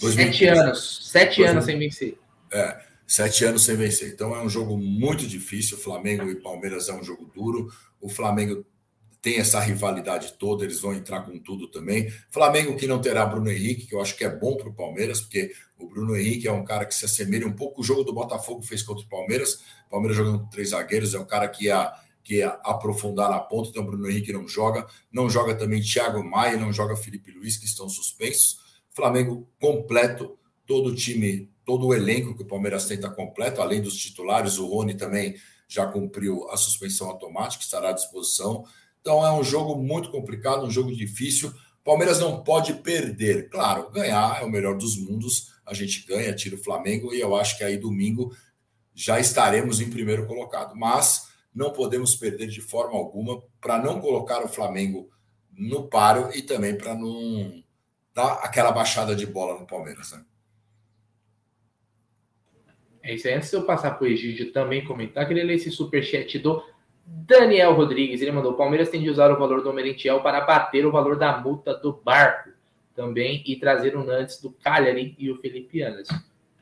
2015. Sete anos. Sete anos sem vencer. É, sete anos sem vencer. Então é um jogo muito difícil. Flamengo e Palmeiras é um jogo duro. O Flamengo tem essa rivalidade toda, eles vão entrar com tudo também. Flamengo que não terá Bruno Henrique, que eu acho que é bom para o Palmeiras, porque o Bruno Henrique é um cara que se assemelha um pouco o jogo do Botafogo fez contra o Palmeiras. O Palmeiras jogando com três zagueiros, é um cara que ia, que ia aprofundar na ponta, então o Bruno Henrique não joga. Não joga também Thiago Maia, não joga Felipe Luiz, que estão suspensos. Flamengo completo, todo o time, todo o elenco que o Palmeiras está completo, além dos titulares, o Rony também já cumpriu a suspensão automática, estará à disposição. Então é um jogo muito complicado, um jogo difícil. Palmeiras não pode perder. Claro, ganhar é o melhor dos mundos. A gente ganha, tira o Flamengo e eu acho que aí domingo já estaremos em primeiro colocado. Mas não podemos perder de forma alguma para não colocar o Flamengo no páreo e também para não dar aquela baixada de bola no Palmeiras. Né? É isso aí. Antes de eu passar para o Egídio também comentar, queria ler esse superchat do Daniel Rodrigues, ele mandou: Palmeiras tem de usar o valor do Merentiel para bater o valor da multa do barco também e trazer o Nantes do Cagliari e o Felipe Anderson.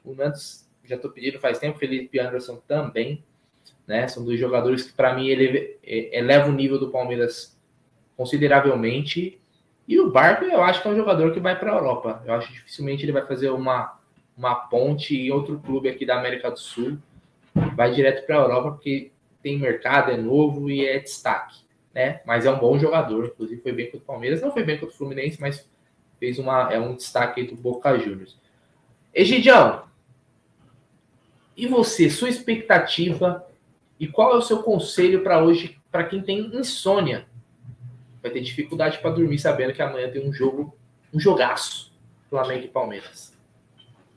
O Nantes, já estou pedindo faz tempo, o Felipe Anderson também, né? São dois jogadores que, para mim, ele é, eleva o nível do Palmeiras consideravelmente. E o Barco, eu acho que é um jogador que vai para a Europa. Eu acho que dificilmente ele vai fazer uma, uma ponte em outro clube aqui da América do Sul. Vai direto para a Europa, porque tem mercado, é novo e é destaque, né? Mas é um bom jogador, inclusive foi bem contra o Palmeiras, não foi bem contra o Fluminense, mas fez uma é um destaque do Boca Juniors. Egidião, e você, sua expectativa e qual é o seu conselho para hoje para quem tem insônia? Vai ter dificuldade para dormir sabendo que amanhã tem um jogo, um jogaço, Flamengo e Palmeiras.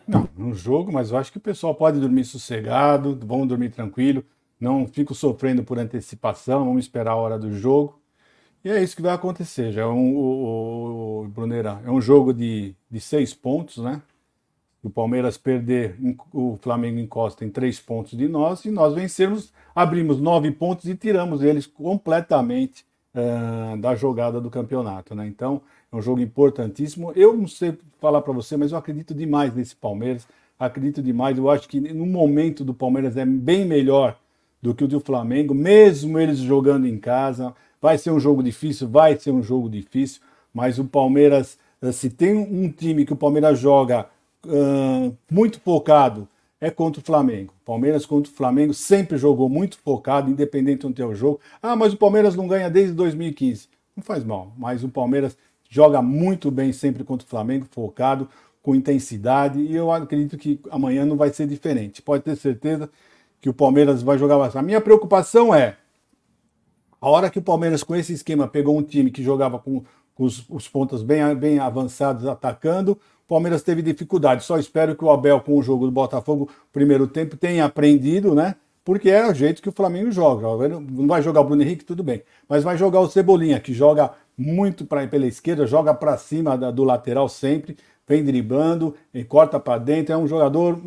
Não, um jogo, mas eu acho que o pessoal pode dormir sossegado, vão dormir tranquilo não fico sofrendo por antecipação, vamos esperar a hora do jogo. E é isso que vai acontecer. Já é um, o, o Brunerá, é um jogo de, de seis pontos, né? O Palmeiras perder, o Flamengo encosta em três pontos de nós, e nós vencermos, abrimos nove pontos e tiramos eles completamente uh, da jogada do campeonato, né? Então, É um jogo importantíssimo. Eu não sei falar para você, mas eu acredito demais nesse Palmeiras. Acredito demais. Eu acho que no momento do Palmeiras é bem melhor do que o do Flamengo, mesmo eles jogando em casa. Vai ser um jogo difícil, vai ser um jogo difícil, mas o Palmeiras, eh, se tem um time que o Palmeiras joga uh, muito focado, é contra o Flamengo. Palmeiras contra o Flamengo sempre jogou muito focado, independente do teu jogo. Ah, mas o Palmeiras não ganha desde 2015. Não faz mal, mas o Palmeiras joga muito bem sempre contra o Flamengo, focado, com intensidade, e eu acredito que amanhã não vai ser diferente. Pode ter certeza que o Palmeiras vai jogar bastante. A minha preocupação é a hora que o Palmeiras, com esse esquema, pegou um time que jogava com, com os, os pontos bem, bem avançados atacando, o Palmeiras teve dificuldade. Só espero que o Abel, com o jogo do Botafogo, primeiro tempo, tenha aprendido, né? Porque é o jeito que o Flamengo joga. Não vai jogar o Bruno Henrique, tudo bem. Mas vai jogar o Cebolinha, que joga muito pra, pela esquerda, joga para cima da, do lateral sempre vem driblando, corta para dentro. É um jogador.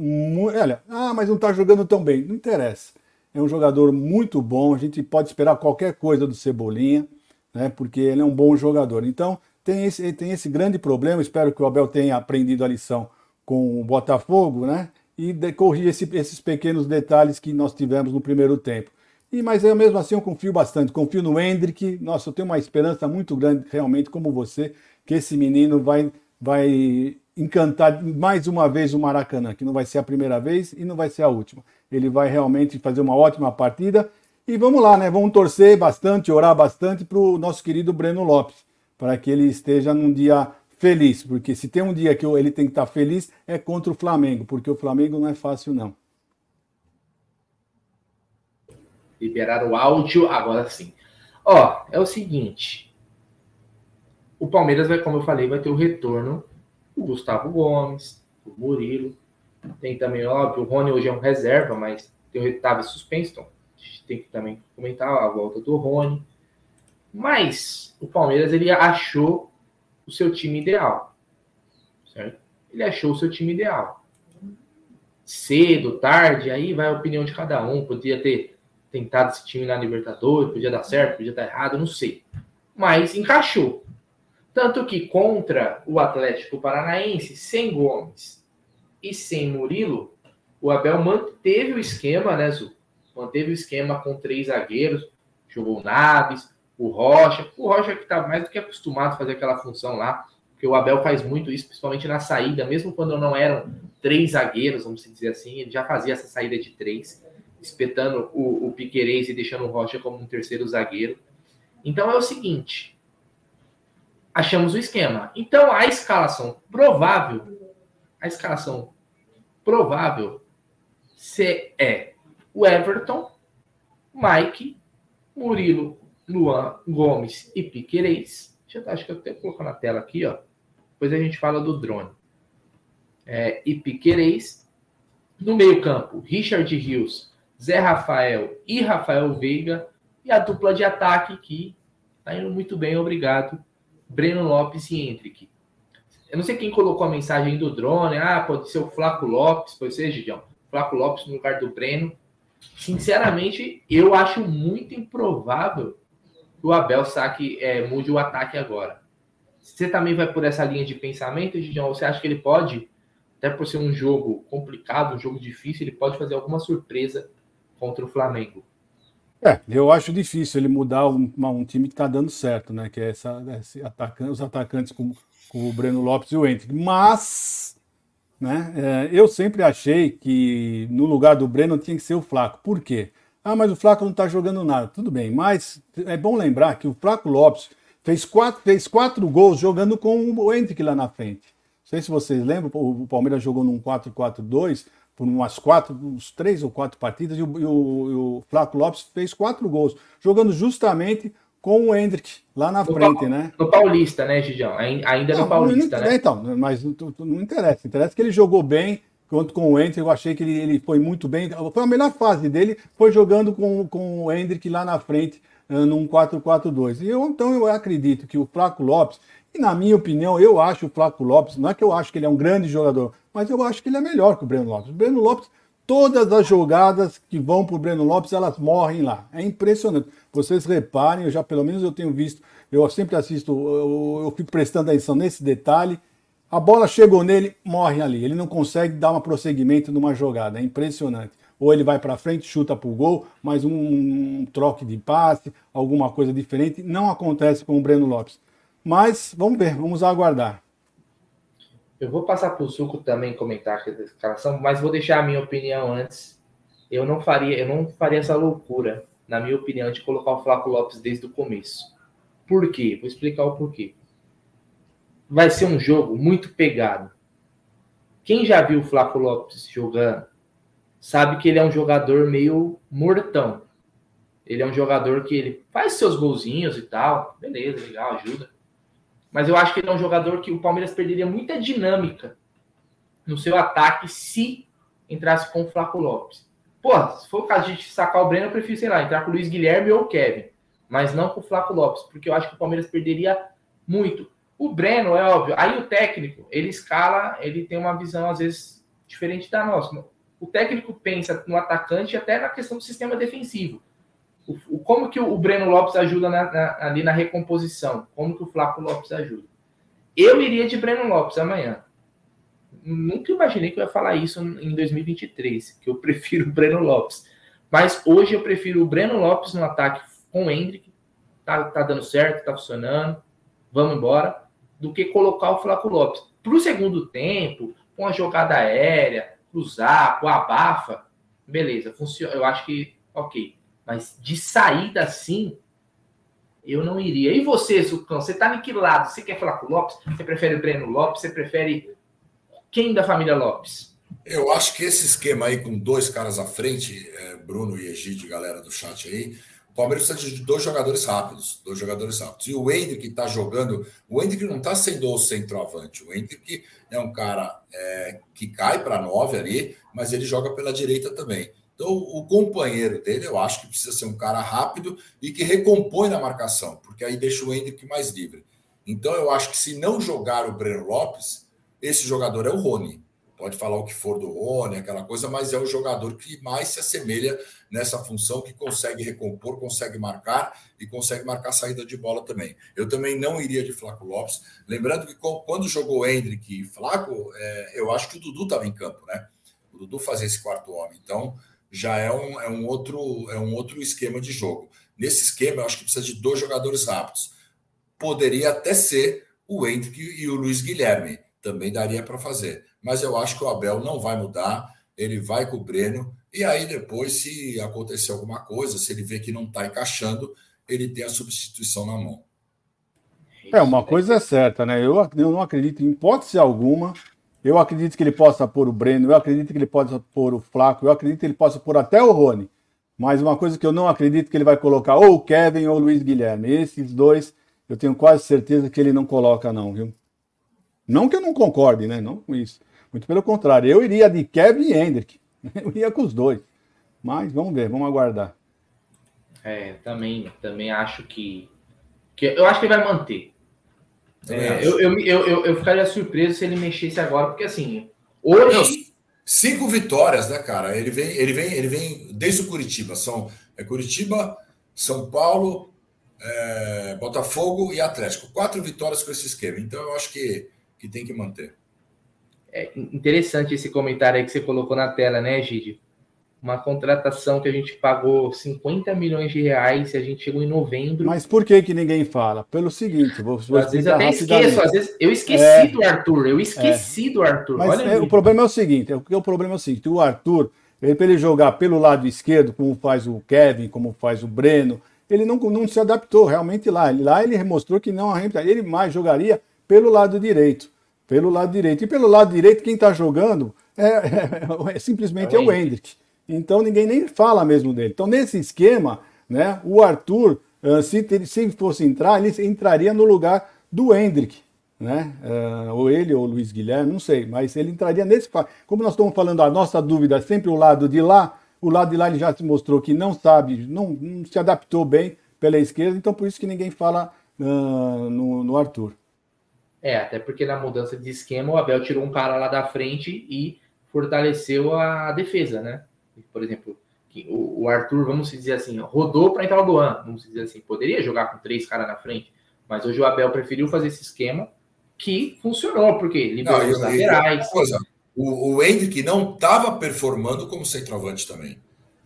Olha, ah, mas não está jogando tão bem. Não interessa. É um jogador muito bom. A gente pode esperar qualquer coisa do Cebolinha, né? Porque ele é um bom jogador. Então, tem esse, tem esse grande problema. Espero que o Abel tenha aprendido a lição com o Botafogo, né? E corrigir esse, esses pequenos detalhes que nós tivemos no primeiro tempo. E, mas eu mesmo assim eu confio bastante. Confio no Hendrick. Nossa, eu tenho uma esperança muito grande, realmente, como você, que esse menino vai vai encantar mais uma vez o Maracanã, que não vai ser a primeira vez e não vai ser a última. Ele vai realmente fazer uma ótima partida. E vamos lá, né? Vamos torcer bastante, orar bastante para o nosso querido Breno Lopes, para que ele esteja num dia feliz, porque se tem um dia que ele tem que estar feliz é contra o Flamengo, porque o Flamengo não é fácil não. Liberar o áudio agora sim. Ó, é o seguinte, o Palmeiras vai, como eu falei, vai ter o retorno do Gustavo Gomes, do Murilo. Tem também, óbvio, o Rony hoje é um reserva, mas estava suspenso, então a gente tem que também comentar a volta do Rony. Mas o Palmeiras ele achou o seu time ideal. Certo? Ele achou o seu time ideal. Cedo, tarde, aí vai a opinião de cada um. Podia ter tentado esse time na Libertadores, podia dar certo, podia dar errado, não sei. Mas encaixou. Tanto que contra o Atlético Paranaense, sem Gomes e sem Murilo, o Abel manteve o esquema, né, Zu? Manteve o esquema com três zagueiros, jogou o Naves, o Rocha. O Rocha que está mais do que acostumado a fazer aquela função lá, porque o Abel faz muito isso, principalmente na saída, mesmo quando não eram três zagueiros, vamos dizer assim, ele já fazia essa saída de três, espetando o, o Piquerez e deixando o Rocha como um terceiro zagueiro. Então é o seguinte, achamos o esquema. Então, a escalação provável, a escalação provável se é o Everton, Mike, Murilo, Luan, Gomes e Piquerez. Já tá, acho que eu até colocar na tela aqui, ó. Depois a gente fala do drone. É, e Piquerez. No meio-campo, Richard Rios, Zé Rafael e Rafael Veiga. E a dupla de ataque que tá indo muito bem, obrigado. Breno Lopes e Hendrick. Eu não sei quem colocou a mensagem do drone. Ah, pode ser o Flaco Lopes, pode ser, Gidião. Flaco Lopes no lugar do Breno. Sinceramente, eu acho muito improvável que o Abel saque, é, mude o ataque agora. Você também vai por essa linha de pensamento, Gidião? Você acha que ele pode, até por ser um jogo complicado, um jogo difícil, ele pode fazer alguma surpresa contra o Flamengo? É, eu acho difícil ele mudar um, um time que está dando certo, né? Que é essa, atacante, os atacantes com, com o Breno Lopes e o Hendrick. Mas, né? É, eu sempre achei que no lugar do Breno tinha que ser o Flaco. Por quê? Ah, mas o Flaco não está jogando nada. Tudo bem, mas é bom lembrar que o Flaco Lopes fez quatro, fez quatro gols jogando com o Hendrick lá na frente. Não sei se vocês lembram, o Palmeiras jogou num 4-4-2 por umas quatro, uns três ou quatro partidas, e o, e o, e o Flaco Lopes fez quatro gols, jogando justamente com o Hendrick lá na no frente, pa né? No Paulista, né, Gigião? Ainda não, no Paulista, não, né? Então, mas não, interessa. Interessa que ele jogou bem, quanto com o Hendrick, eu achei que ele, ele foi muito bem. Foi a melhor fase dele, foi jogando com, com o Hendrick lá na frente, uh, num 4-4-2. E eu, então eu acredito que o Flaco Lopes, e na minha opinião, eu acho o Flaco Lopes, não é que eu acho que ele é um grande jogador, mas eu acho que ele é melhor que o Breno Lopes. O Breno Lopes todas as jogadas que vão para o Breno Lopes, elas morrem lá. É impressionante. Vocês reparem, eu já pelo menos eu tenho visto, eu sempre assisto, eu, eu fico prestando atenção nesse detalhe. A bola chegou nele, morre ali. Ele não consegue dar um prosseguimento numa jogada. É impressionante. Ou ele vai para frente, chuta para o gol, mas um, um, troque de passe, alguma coisa diferente. Não acontece com o Breno Lopes. Mas vamos ver, vamos aguardar. Eu vou passar para o Suco também comentar a escalação, mas vou deixar a minha opinião antes. Eu não faria, eu não faria essa loucura, na minha opinião, de colocar o Flaco Lopes desde o começo. Por quê? Vou explicar o porquê. Vai ser um jogo muito pegado. Quem já viu o Flaco Lopes jogando sabe que ele é um jogador meio mortão. Ele é um jogador que ele faz seus golzinhos e tal, beleza, legal, ajuda. Mas eu acho que ele é um jogador que o Palmeiras perderia muita dinâmica no seu ataque se entrasse com o Flaco Lopes. Pô, se for o caso de sacar o Breno, eu prefiro, sei lá, entrar com o Luiz Guilherme ou o Kevin. Mas não com o Flaco Lopes, porque eu acho que o Palmeiras perderia muito. O Breno, é óbvio, aí o técnico, ele escala, ele tem uma visão, às vezes, diferente da nossa. O técnico pensa no atacante até na questão do sistema defensivo o, como que o Breno Lopes ajuda na, na, ali na recomposição? Como que o Flávio Lopes ajuda? Eu iria de Breno Lopes amanhã. Nunca imaginei que eu ia falar isso em 2023, que eu prefiro o Breno Lopes. Mas hoje eu prefiro o Breno Lopes no ataque com o Hendrick. Tá, tá dando certo, tá funcionando. Vamos embora. Do que colocar o Flávio Lopes. Para o segundo tempo, com a jogada aérea, cruzar, com a abafa, beleza, funciona. Eu acho que ok. Mas de saída assim, eu não iria. E você, Zucão, você tá em lado? Você quer falar com o Lopes? Você prefere o Breno Lopes? Você prefere quem da família Lopes? Eu acho que esse esquema aí com dois caras à frente, é, Bruno e Egide, galera do chat aí, o Palmeiras precisa de dois jogadores rápidos, dois jogadores rápidos. E o Hendrick está jogando, o Hendrick não está sendo o centroavante, o Hendrick é um cara é, que cai para nove ali, mas ele joga pela direita também. Então, o companheiro dele, eu acho que precisa ser um cara rápido e que recompõe na marcação, porque aí deixa o Hendrick mais livre. Então, eu acho que se não jogar o Breno Lopes, esse jogador é o Rony. Pode falar o que for do Rony, aquela coisa, mas é o jogador que mais se assemelha nessa função, que consegue recompor, consegue marcar e consegue marcar saída de bola também. Eu também não iria de Flaco Lopes. Lembrando que quando jogou Hendrick e Flaco, é, eu acho que o Dudu estava em campo, né? O Dudu fazia esse quarto homem. Então, já é um, é um, outro, é um outro esquema de jogo. Nesse esquema, eu acho que precisa de dois jogadores rápidos. Poderia até ser o Hendrick e o Luiz Guilherme, também daria para fazer. Mas eu acho que o Abel não vai mudar, ele vai com o Breno, e aí depois, se acontecer alguma coisa, se ele vê que não está encaixando, ele tem a substituição na mão. É, uma coisa é certa, né? Eu, eu não acredito em hipótese alguma eu acredito que ele possa pôr o Breno, eu acredito que ele possa pôr o Flaco, eu acredito que ele possa pôr até o Rony. Mas uma coisa que eu não acredito que ele vai colocar ou o Kevin ou o Luiz Guilherme. Esses dois, eu tenho quase certeza que ele não coloca, não, viu? Não que eu não concorde, né? Não com isso. Muito pelo contrário, eu iria de Kevin e Hendrick. Eu ia com os dois. Mas vamos ver, vamos aguardar. É, também, também acho que, que. Eu acho que ele vai manter. É, eu, eu, eu, eu, ficaria surpreso se ele mexesse agora, porque assim, hoje. Cinco vitórias, né, cara? Ele vem, ele vem, ele vem desde o Curitiba. São é Curitiba, São Paulo, é, Botafogo e Atlético. Quatro vitórias com esse esquema. Então eu acho que, que tem que manter. É interessante esse comentário aí que você colocou na tela, né, Gide? Uma contratação que a gente pagou 50 milhões de reais e a gente chegou em novembro. Mas por que que ninguém fala? Pelo seguinte, vou, vou às vezes até esqueço, às vezes eu esqueci é, do Arthur, eu esqueci é. do Arthur. Mas é, o problema é o seguinte, o, o problema é o seguinte, o Arthur, ele, para ele jogar pelo lado esquerdo, como faz o Kevin, como faz o Breno, ele não, não se adaptou realmente lá. Lá ele mostrou que não, ele mais jogaria pelo lado direito. Pelo lado direito. E pelo lado direito, quem está jogando é, é, é simplesmente é o, é o Hendrick. Então ninguém nem fala mesmo dele. Então, nesse esquema, né, o Arthur, uh, se, se fosse entrar, ele entraria no lugar do Hendrick. Né? Uh, ou ele ou o Luiz Guilherme, não sei, mas ele entraria nesse. Como nós estamos falando, a nossa dúvida é sempre o lado de lá, o lado de lá ele já se mostrou que não sabe, não, não se adaptou bem pela esquerda, então por isso que ninguém fala uh, no, no Arthur. É, até porque na mudança de esquema o Abel tirou um cara lá da frente e fortaleceu a defesa, né? Por exemplo, o Arthur, vamos dizer assim, rodou para entrar o Luan, vamos dizer assim, poderia jogar com três caras na frente, mas hoje o Abel preferiu fazer esse esquema que funcionou, porque liberou não, os laterais. Coisa, o, o Hendrick não estava performando como centroavante também.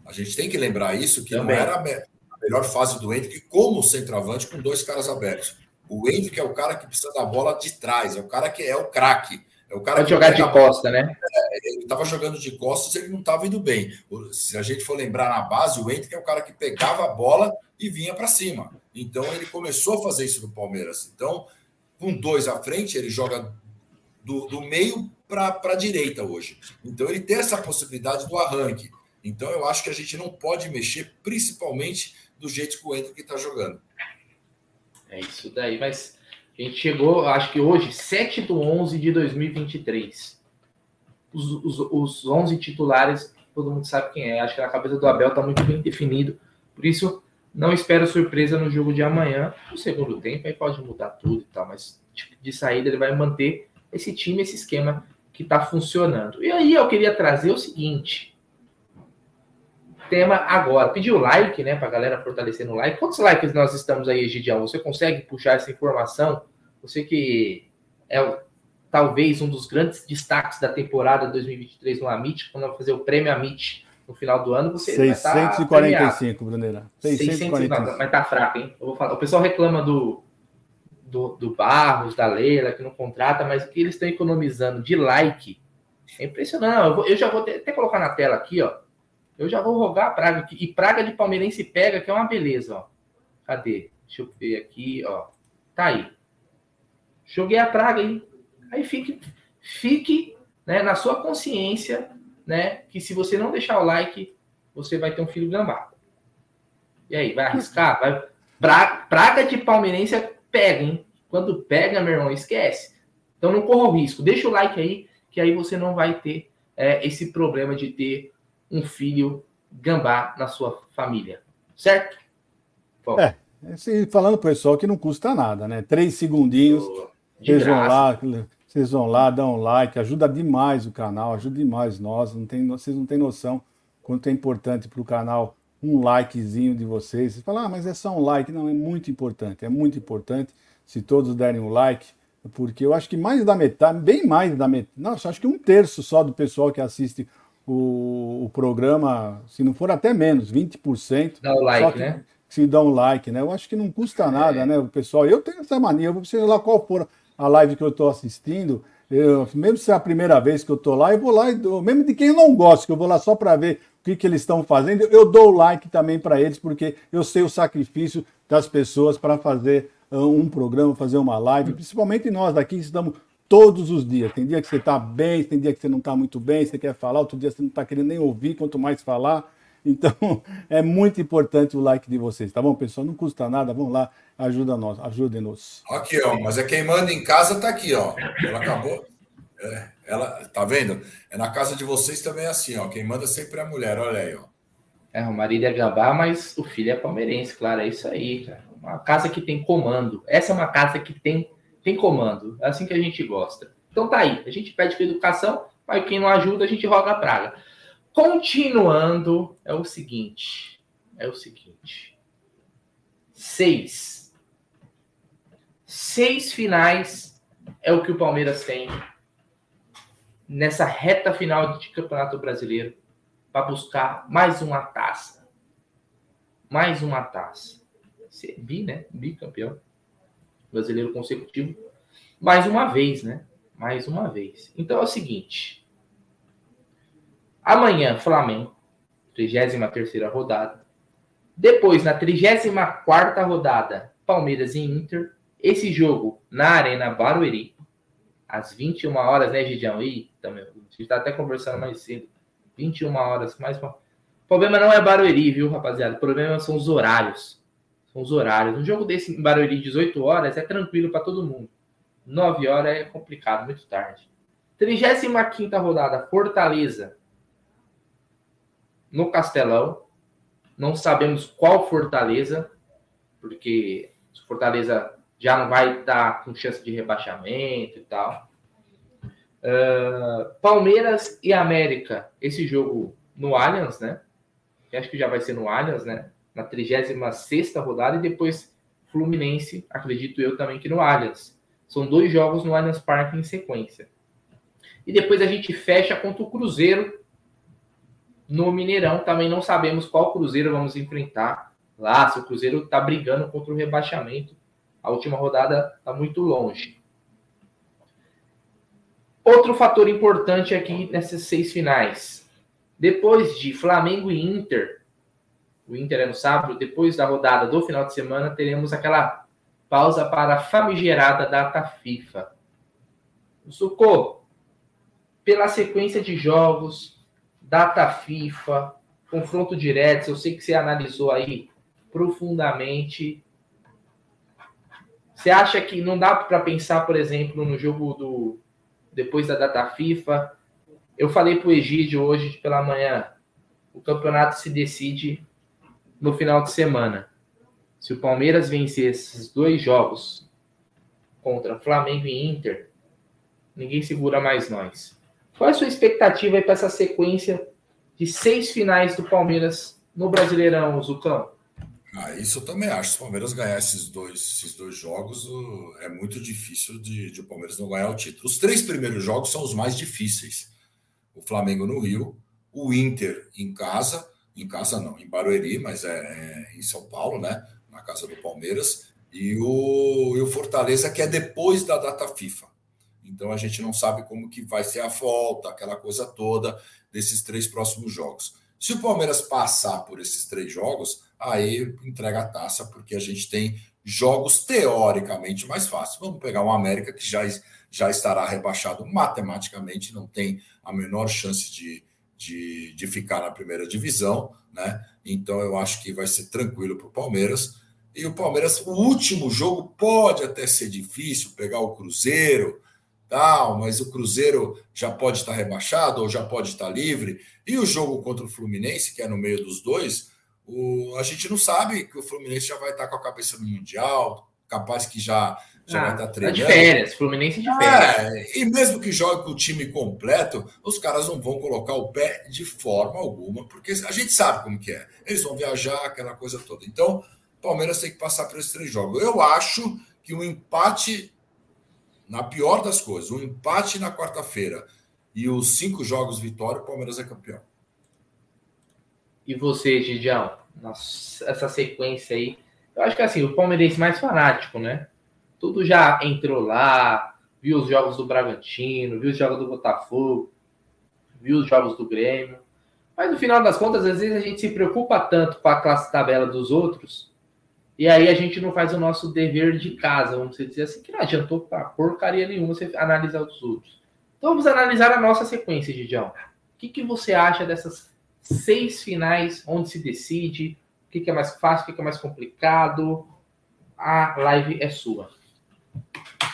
A gente tem que lembrar isso, que também. não era a melhor fase do Hendrick como centroavante com dois caras abertos. O Hendrick é o cara que precisa da bola de trás, é o cara que é o craque. É o cara Pode jogar de costa, né? É, ele estava jogando de costas, ele não estava indo bem. Se a gente for lembrar na base, o Hendrick é o cara que pegava a bola e vinha para cima. Então ele começou a fazer isso no Palmeiras. Então, com dois à frente, ele joga do, do meio para a direita hoje. Então ele tem essa possibilidade do arranque. Então eu acho que a gente não pode mexer, principalmente do jeito que o Hendrick está jogando. É isso daí, mas a gente chegou, acho que hoje, 7 do 11 de 2023. Os, os, os 11 titulares, todo mundo sabe quem é. Acho que a cabeça do Abel está muito bem definido. Por isso, não espero surpresa no jogo de amanhã. No segundo tempo, aí pode mudar tudo e tal, mas de saída ele vai manter esse time, esse esquema que está funcionando. E aí eu queria trazer o seguinte: tema agora. Pedir o like, né, para a galera fortalecer no like. Quantos likes nós estamos aí, Gidião? Você consegue puxar essa informação? Você que é talvez um dos grandes destaques da temporada 2023 no Amit, quando vai fazer o prêmio Amit no final do ano, você 645, Bruneira. 645. Mas tá fraco, hein? Eu vou falar. O pessoal reclama do, do, do Barros, da Leila, que não contrata, mas o que eles estão economizando de like é impressionante. Eu, vou, eu já vou até colocar na tela aqui, ó. Eu já vou rogar a praga aqui. E praga de palmeirense pega, que é uma beleza, ó. Cadê? Deixa eu ver aqui, ó. Tá aí. Joguei a praga aí. Aí fique, fique né, na sua consciência, né? Que se você não deixar o like, você vai ter um filho gambá. E aí, vai arriscar? Vai... Pra, praga de palmeirense pega, hein? Quando pega, meu irmão, esquece. Então não corra o risco. Deixa o like aí, que aí você não vai ter é, esse problema de ter um filho gambá na sua família. Certo? Bom. É, falando pro pessoal que não custa nada, né? Três segundinhos, vocês vão lá, vocês vão lá, dão um like, ajuda demais o canal, ajuda demais nós. Não tem, vocês não têm noção quanto é importante para o canal um likezinho de vocês. Você fala, ah, mas é só um like. Não, é muito importante, é muito importante se todos derem um like, porque eu acho que mais da metade, bem mais da metade, nossa, acho que um terço só do pessoal que assiste o, o programa, se não for até menos, 20%. Dá o like, né? Se dá um like, né? Eu acho que não custa nada, é. né? O pessoal, eu tenho essa mania, eu vou sei lá qual for a live que eu estou assistindo, eu, mesmo se é a primeira vez que eu estou lá, eu vou lá e dou, mesmo de quem eu não gosto, que eu vou lá só para ver o que, que eles estão fazendo, eu dou o like também para eles, porque eu sei o sacrifício das pessoas para fazer uh, um programa, fazer uma live, principalmente nós daqui estamos todos os dias. Tem dia que você está bem, tem dia que você não está muito bem, você quer falar, outro dia você não está querendo nem ouvir, quanto mais falar. Então, é muito importante o like de vocês, tá bom, pessoal? Não custa nada, vamos lá, ajuda nós, ajudem-nos. Aqui, ó, mas é quem manda em casa tá aqui, ó. Ela acabou. É, ela, tá vendo? É na casa de vocês também é assim, ó. Quem manda sempre é a mulher, olha aí, ó. É, o marido é gabá, mas o filho é palmeirense, claro, é isso aí, cara. Uma casa que tem comando. Essa é uma casa que tem, tem comando. É assim que a gente gosta. Então tá aí. A gente pede com educação, mas quem não ajuda, a gente roga a praga. Continuando, é o seguinte. É o seguinte. Seis. Seis finais é o que o Palmeiras tem nessa reta final de Campeonato Brasileiro para buscar mais uma taça. Mais uma taça. Ser bi, né? Bicampeão brasileiro consecutivo. Mais uma vez, né? Mais uma vez. Então é o seguinte. Amanhã, Flamengo, 33 rodada. Depois, na 34 rodada, Palmeiras e Inter. Esse jogo na Arena Barueri, às 21 horas, né, Gidião? E também, a gente tá até conversando mais cedo. 21 horas, mais uma. O problema não é Barueri, viu, rapaziada? O problema são os horários. São os horários. Um jogo desse em Barueri, 18 horas, é tranquilo para todo mundo. 9 horas é complicado, muito tarde. 35 rodada, Fortaleza no Castelão. Não sabemos qual Fortaleza, porque Fortaleza já não vai estar com chance de rebaixamento e tal. Uh, Palmeiras e América, esse jogo no Allianz, né? Eu acho que já vai ser no Allianz, né? Na 36 rodada, e depois Fluminense, acredito eu também que no Allianz. São dois jogos no Allianz Parque em sequência. E depois a gente fecha contra o Cruzeiro no Mineirão. Também não sabemos qual Cruzeiro vamos enfrentar lá, se o Cruzeiro está brigando contra o rebaixamento. A última rodada está muito longe. Outro fator importante aqui nessas seis finais. Depois de Flamengo e Inter, o Inter é no sábado, depois da rodada do final de semana, teremos aquela pausa para a famigerada data FIFA. Sucô, pela sequência de jogos, data FIFA, confronto direto, eu sei que você analisou aí profundamente. Você acha que não dá para pensar, por exemplo, no jogo do depois da data FIFA. Eu falei para o Egídio hoje pela manhã, o campeonato se decide no final de semana. Se o Palmeiras vencer esses dois jogos contra Flamengo e Inter, ninguém segura mais nós. Qual é a sua expectativa para essa sequência de seis finais do Palmeiras no Brasileirão, Zucão? Ah, isso eu também acho. Se o Palmeiras ganhar esses dois, esses dois jogos, é muito difícil de, de, o Palmeiras não ganhar o título. Os três primeiros jogos são os mais difíceis. O Flamengo no Rio, o Inter em casa, em casa não, em Barueri, mas é, é em São Paulo, né? Na casa do Palmeiras, e o, e o Fortaleza, que é depois da data FIFA. Então a gente não sabe como que vai ser a volta, aquela coisa toda desses três próximos jogos. Se o Palmeiras passar por esses três jogos, aí entrega a taça, porque a gente tem jogos teoricamente mais fáceis. Vamos pegar o América, que já, já estará rebaixado matematicamente, não tem a menor chance de, de, de ficar na primeira divisão, né? Então eu acho que vai ser tranquilo para o Palmeiras. E o Palmeiras, o último jogo pode até ser difícil, pegar o Cruzeiro, tal, mas o Cruzeiro já pode estar rebaixado ou já pode estar livre. E o jogo contra o Fluminense, que é no meio dos dois, o, a gente não sabe que o Fluminense já vai estar com a cabeça no Mundial, capaz que já, já ah, vai estar treinando. Tá de férias, Fluminense de férias. É, e mesmo que jogue com o time completo, os caras não vão colocar o pé de forma alguma, porque a gente sabe como que é. Eles vão viajar, aquela coisa toda. Então, Palmeiras tem que passar por esses três jogos. Eu acho que um empate, na pior das coisas, um empate na quarta-feira e os cinco jogos vitória, o Palmeiras é campeão. E você, Gidião? Essa sequência aí. Eu acho que assim, o palmeirense mais fanático, né? Tudo já entrou lá, viu os jogos do Bragantino, viu os jogos do Botafogo, viu os jogos do Grêmio. Mas no final das contas, às vezes a gente se preocupa tanto com a classe tabela dos outros, e aí a gente não faz o nosso dever de casa, vamos dizer assim, que não adiantou pra porcaria nenhuma você analisar os outros. Então vamos analisar a nossa sequência, Gidião. O que, que você acha dessas seis finais onde se decide o que, que é mais fácil, o que, que é mais complicado. A live é sua.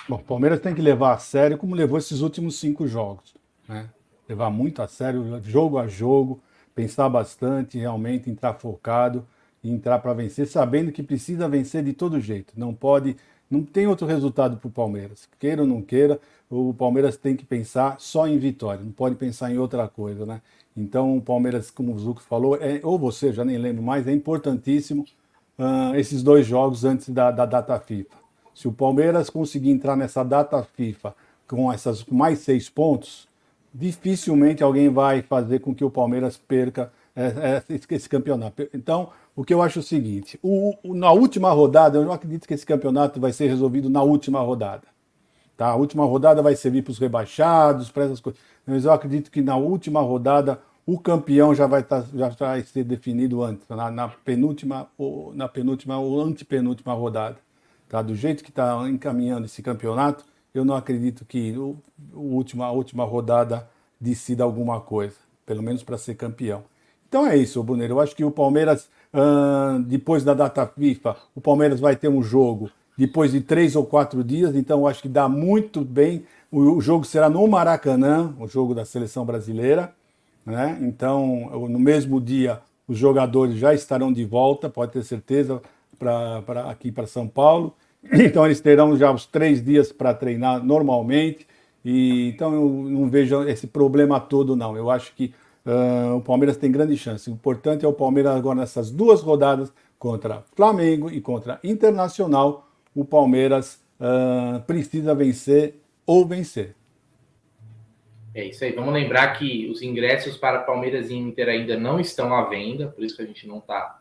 Bom, o Palmeiras tem que levar a sério como levou esses últimos cinco jogos. Né? Levar muito a sério, jogo a jogo, pensar bastante, realmente entrar focado entrar para vencer, sabendo que precisa vencer de todo jeito. Não pode, não tem outro resultado para o Palmeiras. Queira ou não queira, o Palmeiras tem que pensar só em vitória, não pode pensar em outra coisa, né? Então, o Palmeiras, como o Zuco falou, é, ou você, já nem lembro mais, é importantíssimo uh, esses dois jogos antes da, da, data FIFA. Se o Palmeiras conseguir entrar nessa data FIFA com essas mais seis pontos, dificilmente alguém vai fazer com que o Palmeiras perca é, é, esse, campeonato. Então, o que eu acho é o seguinte: o, o, na última rodada, eu não acredito que esse campeonato vai ser resolvido na última rodada. Tá? A última rodada vai servir para os rebaixados, para essas coisas. Mas eu acredito que na última rodada o campeão já vai, tá, já vai ser definido antes, na, na, penúltima ou na penúltima ou antepenúltima rodada. Tá? Do jeito que está encaminhando esse campeonato, eu não acredito que o, o a última rodada decida alguma coisa, pelo menos para ser campeão. Então é isso, Bruneiro. Eu acho que o Palmeiras, depois da data FIFA, o Palmeiras vai ter um jogo depois de três ou quatro dias, então eu acho que dá muito bem. O, o jogo será no Maracanã, o jogo da seleção brasileira. Né? Então, no mesmo dia, os jogadores já estarão de volta, pode ter certeza, pra aqui para São Paulo. Então, eles terão já os três dias para treinar normalmente. E, então eu não vejo esse problema todo, não. Eu acho que uh, o Palmeiras tem grande chance. O importante é o Palmeiras agora nessas duas rodadas contra Flamengo e contra Internacional. O Palmeiras uh, precisa vencer ou vencer. É isso aí. Vamos lembrar que os ingressos para Palmeiras e Inter ainda não estão à venda, por isso que a gente não está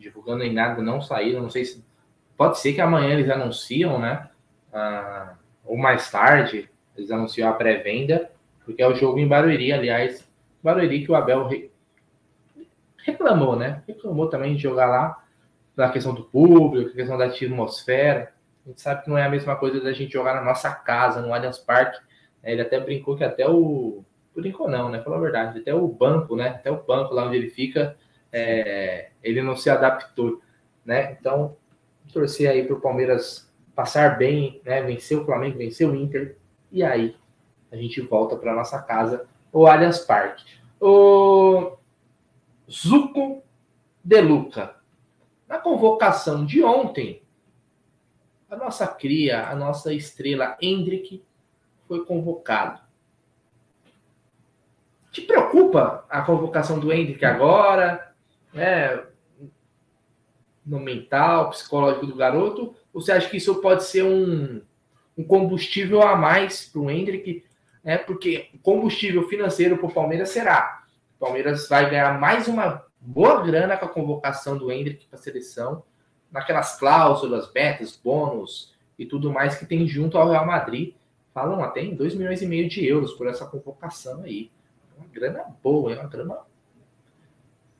divulgando em nada, não saíram. Não sei se. Pode ser que amanhã eles anunciam, né? Ah, ou mais tarde, eles anunciam a pré-venda, porque é o jogo em Barueri, aliás. Barueri que o Abel re... reclamou, né? Reclamou também de jogar lá, na questão do público, questão da atmosfera. A gente sabe que não é a mesma coisa da gente jogar na nossa casa, no Allianz Parque. Ele até brincou que até o. Brincou não, né? Falou a verdade. Até o banco, né? Até o banco lá onde ele fica, é... ele não se adaptou, né? Então, torcer aí para o Palmeiras passar bem, né? Vencer o Flamengo, vencer o Inter. E aí a gente volta para nossa casa, o Allianz Parque. O Zuco De Luca. Na convocação de ontem, a nossa cria, a nossa estrela Hendrick foi convocado. Te preocupa a convocação do Hendrick agora? Né? No mental, psicológico do garoto? Ou você acha que isso pode ser um, um combustível a mais para o Hendrick? Né? Porque combustível financeiro para o Palmeiras será. O Palmeiras vai ganhar mais uma boa grana com a convocação do Hendrick para a seleção, naquelas cláusulas, betas, bônus e tudo mais que tem junto ao Real Madrid falam até em 2 milhões e meio de euros por essa convocação aí. Uma grana boa, é uma grana.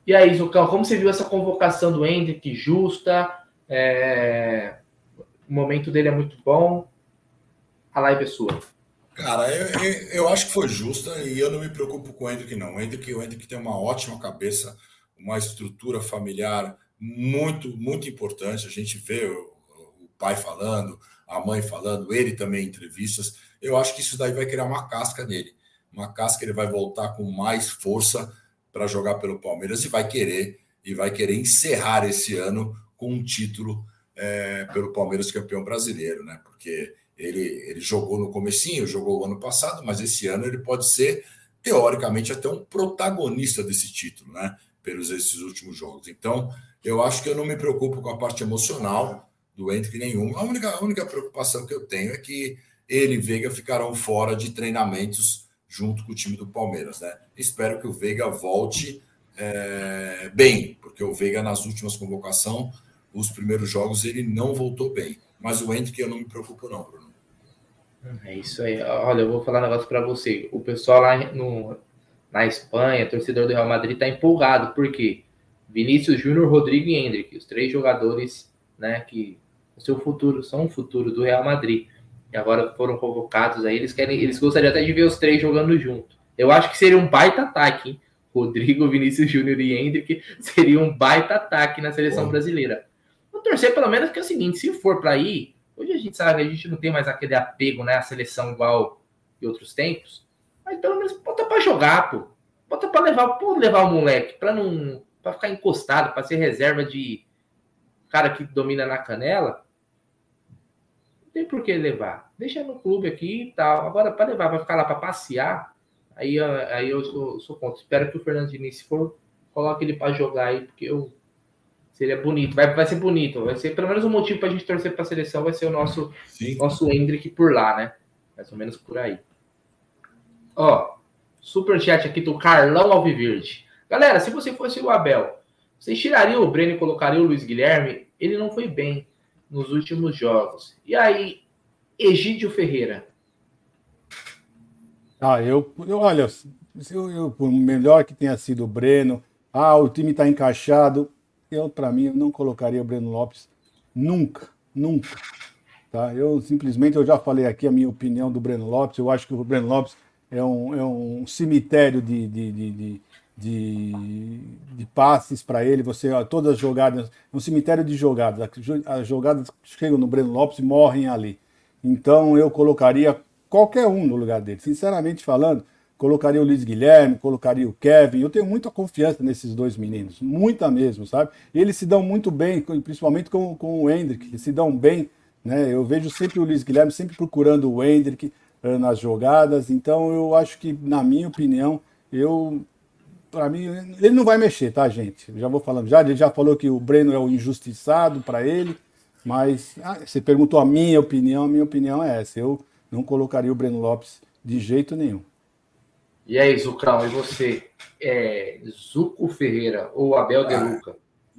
E aí, Zucão, como você viu essa convocação do Hendrick justa? É... O momento dele é muito bom. A live é sua. Cara, eu, eu, eu, acho que foi justa e eu não me preocupo com o Hendrick, não. O Hendrick, o Hendrick tem uma ótima cabeça, uma estrutura familiar muito, muito importante. A gente vê o, o pai falando, a mãe falando, ele também em entrevistas. Eu acho que isso daí vai criar uma casca nele. Uma casca ele vai voltar com mais força para jogar pelo Palmeiras e vai querer e vai querer encerrar esse ano com um título é, pelo Palmeiras campeão brasileiro, né? Porque ele, ele jogou no comecinho, jogou o ano passado, mas esse ano ele pode ser teoricamente até um protagonista desse título, né? Pelos esses últimos jogos. Então, eu acho que eu não me preocupo com a parte emocional do Hendrick nenhum. A única, a única preocupação que eu tenho é que ele e Veiga ficarão fora de treinamentos junto com o time do Palmeiras, né? Espero que o Veiga volte é, bem, porque o Veiga nas últimas convocações, os primeiros jogos, ele não voltou bem. Mas o Hendrick eu não me preocupo não, Bruno. É isso aí. Olha, eu vou falar um negócio para você. O pessoal lá no, na Espanha, torcedor do Real Madrid, está empolgado. Por quê? Vinícius Júnior, Rodrigo e Hendrick, os três jogadores né, que o seu futuro, são o futuro do Real Madrid. E agora foram convocados aí, eles querem, eles gostariam até de ver os três jogando junto. Eu acho que seria um baita ataque, hein? Rodrigo, Vinícius Júnior e Hendrick seria um baita ataque na seleção Bom. brasileira. Vou torcer pelo menos que é o seguinte, se for para ir, hoje a gente sabe, a gente não tem mais aquele apego, né, à seleção igual em outros tempos, mas pelo menos bota para jogar, pô. Bota para levar, pô, levar o moleque para não para ficar encostado, para ser reserva de cara que domina na canela tem por que levar. Deixa no clube aqui e tal. Agora, para levar, vai ficar lá para passear, aí, aí eu sou, sou contra. Espero que o Fernando Diniz, se for, coloque ele para jogar aí, porque eu seria bonito. Vai, vai ser bonito. Vai ser pelo menos um motivo para a gente torcer para a seleção. Vai ser o nosso, nosso Hendrick por lá, né? Mais ou menos por aí. Ó, super chat aqui do Carlão Alviverde. Galera, se você fosse o Abel, vocês tirariam o Breno e colocariam o Luiz Guilherme? Ele não foi bem nos últimos jogos. E aí, Egídio Ferreira? Ah, eu, eu olha, eu, eu, por melhor que tenha sido o Breno, ah, o time está encaixado, eu, para mim, eu não colocaria o Breno Lopes nunca, nunca. Tá? Eu simplesmente, eu já falei aqui a minha opinião do Breno Lopes, eu acho que o Breno Lopes é um, é um cemitério de, de, de, de de, de passes para ele, você todas as jogadas, é um cemitério de jogadas. As jogadas chegam no Breno Lopes e morrem ali. Então eu colocaria qualquer um no lugar dele. Sinceramente falando, colocaria o Luiz Guilherme, colocaria o Kevin. Eu tenho muita confiança nesses dois meninos, muita mesmo, sabe? Eles se dão muito bem, principalmente com, com o Hendrick, eles se dão bem. Né? Eu vejo sempre o Luiz Guilherme sempre procurando o Hendrick, uh, nas jogadas. Então eu acho que, na minha opinião, eu para mim, ele não vai mexer, tá, gente? Já vou falando. Já, ele já falou que o Breno é o injustiçado para ele, mas ah, você perguntou a minha opinião, a minha opinião é essa. Eu não colocaria o Breno Lopes de jeito nenhum. E aí, Zucão, e você? É, Zuco Ferreira ou Abel De ah, Luca?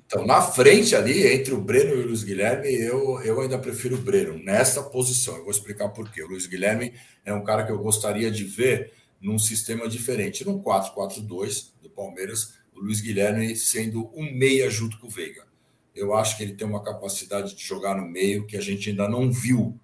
Então, na frente ali, entre o Breno e o Luiz Guilherme, eu, eu ainda prefiro o Breno nesta posição. Eu vou explicar por quê. O Luiz Guilherme é um cara que eu gostaria de ver num sistema diferente, num 4-4-2 do Palmeiras, o Luiz Guilherme sendo um meia junto com o Veiga. Eu acho que ele tem uma capacidade de jogar no meio que a gente ainda não viu,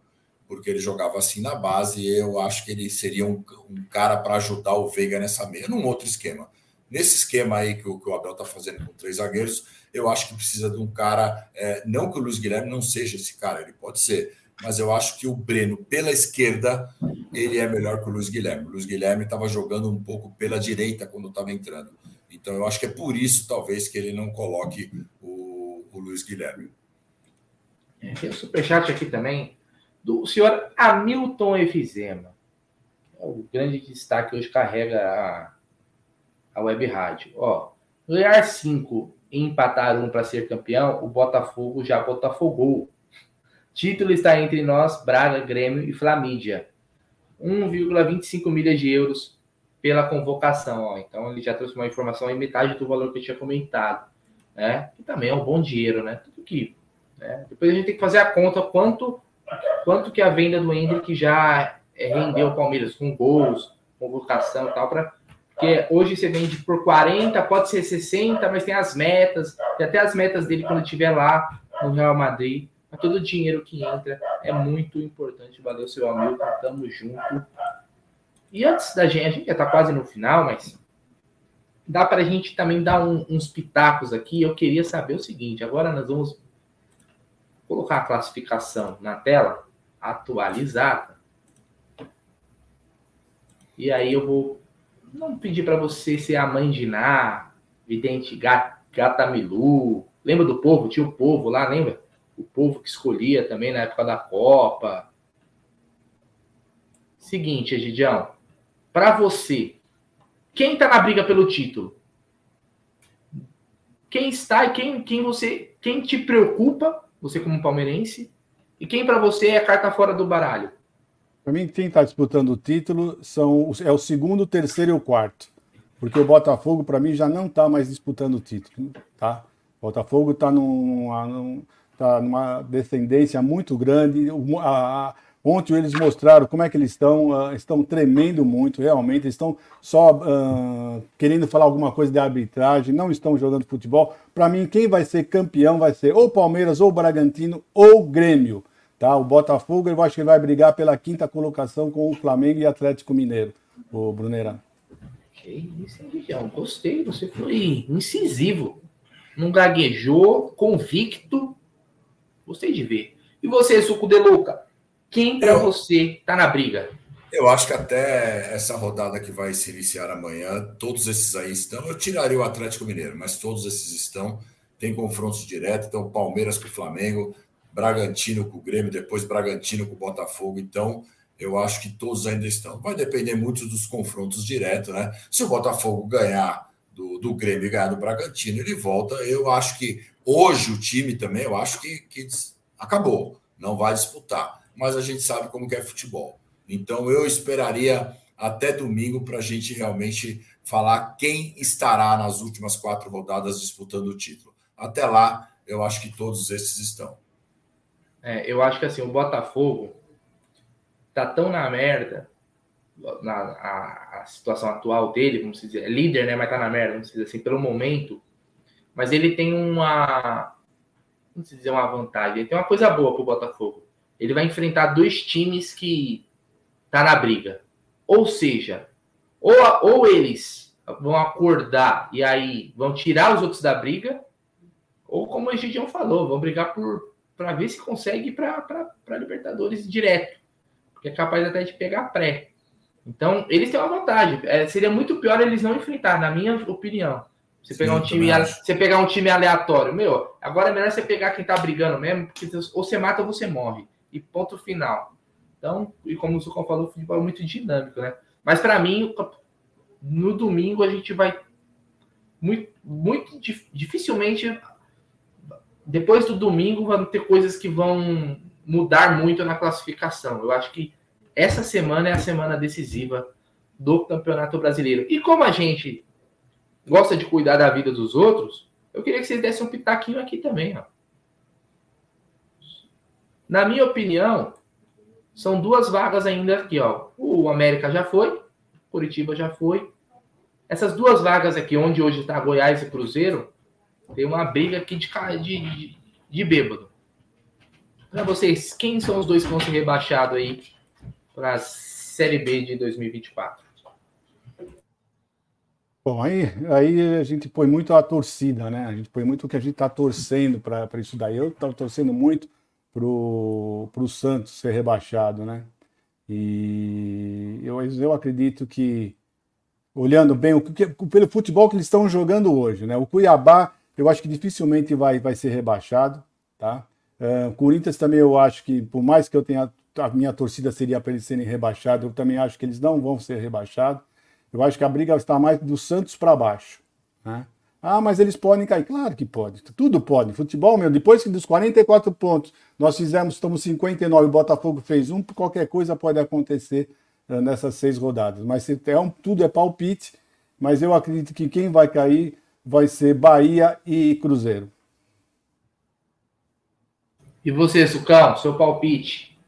porque ele jogava assim na base, e eu acho que ele seria um, um cara para ajudar o Veiga nessa meia, num outro esquema. Nesse esquema aí que o, que o Abel está fazendo com três zagueiros, eu acho que precisa de um cara. É, não que o Luiz Guilherme não seja esse cara, ele pode ser, mas eu acho que o Breno, pela esquerda, ele é melhor que o Luiz Guilherme. O Luiz Guilherme estava jogando um pouco pela direita quando estava entrando. Então eu acho que é por isso, talvez, que ele não coloque o, o Luiz Guilherme. É, tem um superchat aqui também do senhor Hamilton Efizema. É o grande destaque hoje carrega a, a web rádio. Ó, ganhar 5 e empatar um para ser campeão, o Botafogo já botafogou. Título está entre nós, Braga, Grêmio e Flamídia. 1,25 milhas de euros pela convocação. Ó. Então ele já trouxe uma informação em metade do valor que eu tinha comentado. Né? Que também é um bom dinheiro, né? Tudo que. Né? Depois a gente tem que fazer a conta quanto, quanto que a venda do Hendrick já rendeu o Palmeiras com gols, convocação e tal, para porque hoje você vende por 40, pode ser 60, mas tem as metas, tem até as metas dele quando estiver lá no Real Madrid. Mas todo o dinheiro que entra é muito importante. Valeu, seu amigo, tamo junto. E antes da gente, a gente já tá quase no final, mas dá para a gente também dar um, uns pitacos aqui. Eu queria saber o seguinte: agora nós vamos colocar a classificação na tela atualizada. E aí eu vou não pedir para você ser a mãe de Ná, vidente gata, Milu. Lembra do povo? Tinha o povo lá, lembra? O povo que escolhia também na época da Copa. Seguinte, Egidião. Para você, quem está na briga pelo título? Quem está e quem, quem você, quem te preocupa, você como palmeirense, e quem para você é a carta fora do baralho? Para mim, quem está disputando o título são, é o segundo, o terceiro e o quarto. Porque o Botafogo, para mim, já não está mais disputando o título. Tá? O Botafogo está numa, tá numa descendência muito grande. A, a, ontem eles mostraram como é que eles estão. Uh, estão tremendo muito, realmente. Estão só uh, querendo falar alguma coisa de arbitragem, não estão jogando futebol. Para mim, quem vai ser campeão vai ser ou Palmeiras, ou Bragantino, ou Grêmio. Tá? O Botafogo, eu acho que ele vai brigar pela quinta colocação com o Flamengo e Atlético Mineiro, o Brunerão. Que isso, hein, Gostei, você foi incisivo. Não gaguejou, convicto. Gostei de ver. E você, Suco de Luca? Quem para você tá na briga? Eu acho que até essa rodada que vai se iniciar amanhã, todos esses aí estão. Eu tiraria o Atlético Mineiro, mas todos esses estão. Tem confrontos diretos, então Palmeiras com o Flamengo, Bragantino com o Grêmio, depois Bragantino com o Botafogo. Então, eu acho que todos ainda estão. Vai depender muito dos confrontos diretos, né? Se o Botafogo ganhar do, do Grêmio e ganhar do Bragantino, ele volta. Eu acho que hoje o time também, eu acho que, que acabou, não vai disputar. Mas a gente sabe como é futebol. Então, eu esperaria até domingo para a gente realmente falar quem estará nas últimas quatro rodadas disputando o título. Até lá, eu acho que todos esses estão. É, eu acho que assim, o Botafogo tá tão na merda, na a, a situação atual dele, vamos dizer, é líder, né? Mas tá na merda, vamos dizer assim, pelo momento. Mas ele tem uma. Vamos dizer uma vantagem, ele tem uma coisa boa pro Botafogo. Ele vai enfrentar dois times que tá na briga. Ou seja, ou, ou eles vão acordar e aí vão tirar os outros da briga, ou como o Egidião falou, vão brigar por, para ver se consegue ir para Libertadores direto, porque é capaz até de pegar pré. Então, eles têm uma vantagem. É, seria muito pior eles não enfrentar, na minha opinião. Você pegar, Sim, um time, você pegar um time aleatório, meu, agora é melhor você pegar quem tá brigando mesmo, porque ou você mata ou você morre. E ponto final. Então, e como o Zucão falou, o futebol é muito dinâmico, né? Mas para mim, no domingo a gente vai muito, muito dificilmente depois do domingo vão ter coisas que vão mudar muito na classificação. Eu acho que essa semana é a semana decisiva do Campeonato Brasileiro. E como a gente gosta de cuidar da vida dos outros, eu queria que vocês dessem um pitaquinho aqui também. Ó. Na minha opinião, são duas vagas ainda aqui. Ó. O América já foi, Curitiba já foi. Essas duas vagas aqui, onde hoje está Goiás e Cruzeiro, tem uma briga aqui de, de, de, bêbado. Para vocês, quem são os dois que vão ser rebaixados aí para a Série B de 2024? Bom, aí, aí a gente põe muito a torcida, né? A gente põe muito o que a gente está torcendo para isso daí. Eu estou torcendo muito para o Santos ser rebaixado, né? E eu, eu acredito que, olhando bem o que, pelo futebol que eles estão jogando hoje, né? O Cuiabá, eu acho que dificilmente vai, vai ser rebaixado, tá? Uh, Corinthians também eu acho que, por mais que eu tenha a minha torcida seria para eles serem rebaixados, eu também acho que eles não vão ser rebaixados. Eu acho que a briga está mais do Santos para baixo. Né? Ah, mas eles podem cair. Claro que pode. Tudo pode. Futebol, meu, depois que dos 44 pontos nós fizemos, estamos 59, o Botafogo fez um, qualquer coisa pode acontecer uh, nessas seis rodadas. Mas é um, tudo é palpite, mas eu acredito que quem vai cair vai ser Bahia e Cruzeiro. E você, Sucão, seu palpite?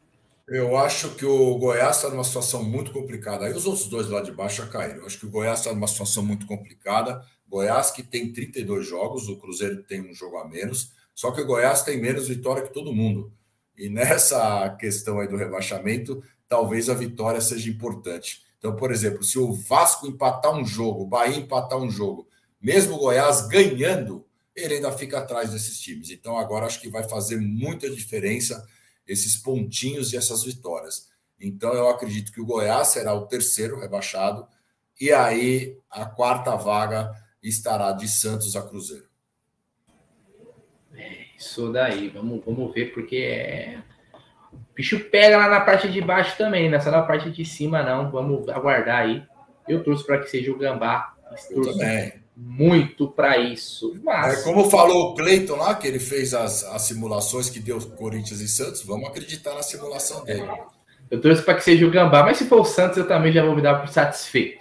Eu acho que o Goiás está numa situação muito complicada. Aí os outros dois lá de baixo já caíram. Eu acho que o Goiás está numa situação muito complicada. Goiás que tem 32 jogos, o Cruzeiro tem um jogo a menos. Só que o Goiás tem menos vitória que todo mundo. E nessa questão aí do rebaixamento, talvez a vitória seja importante. Então, por exemplo, se o Vasco empatar um jogo, o Bahia empatar um jogo, mesmo o Goiás ganhando, ele ainda fica atrás desses times. Então, agora acho que vai fazer muita diferença esses pontinhos e essas vitórias. Então, eu acredito que o Goiás será o terceiro rebaixado, e aí a quarta vaga estará de Santos a Cruzeiro. É isso daí, vamos, vamos ver, porque é... o bicho pega lá na parte de baixo também, não é só na parte de cima, não. Vamos aguardar aí. Eu trouxe para que seja o Gambá. Eu também muito para isso. Mas... É como falou o Cleiton lá, que ele fez as, as simulações que deu Corinthians e Santos, vamos acreditar na simulação dele. Eu trouxe para que seja o Gambá, mas se for o Santos, eu também já vou me dar por satisfeito.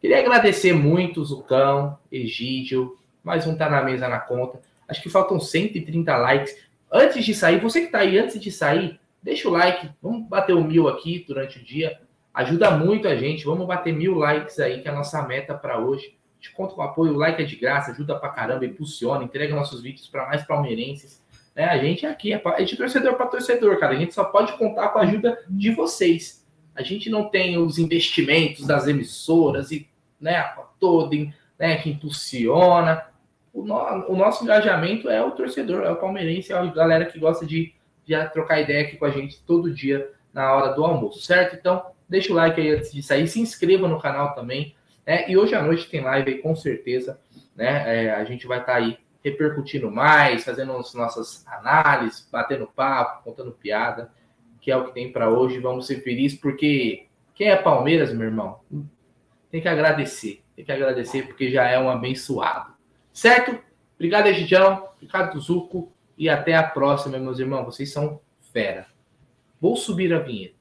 Queria agradecer muito Zucão, Egídio, mais um tá na mesa na conta. Acho que faltam 130 likes. Antes de sair, você que está aí antes de sair, deixa o like. Vamos bater o mil aqui durante o dia. Ajuda muito a gente. Vamos bater mil likes aí, que é a nossa meta para hoje gente conta com apoio, o like é de graça, ajuda pra caramba, impulsiona, entrega nossos vídeos para mais palmeirenses. Né? A gente aqui é, é de torcedor para torcedor, cara. A gente só pode contar com a ajuda de vocês. A gente não tem os investimentos das emissoras e né, a Todem, né, que impulsiona. O, no, o, nosso engajamento é o torcedor, é o palmeirense, é a galera que gosta de, de trocar ideia aqui com a gente todo dia na hora do almoço, certo? Então, deixa o like aí antes de sair, se inscreva no canal também é, e hoje à noite tem live aí, com certeza. Né? É, a gente vai estar tá aí repercutindo mais, fazendo as nossas análises, batendo papo, contando piada, que é o que tem para hoje. Vamos ser felizes, porque quem é Palmeiras, meu irmão, tem que agradecer. Tem que agradecer, porque já é um abençoado. Certo? Obrigado, Egidião. Obrigado, Zuco. E até a próxima, meus irmãos. Vocês são fera. Vou subir a vinheta.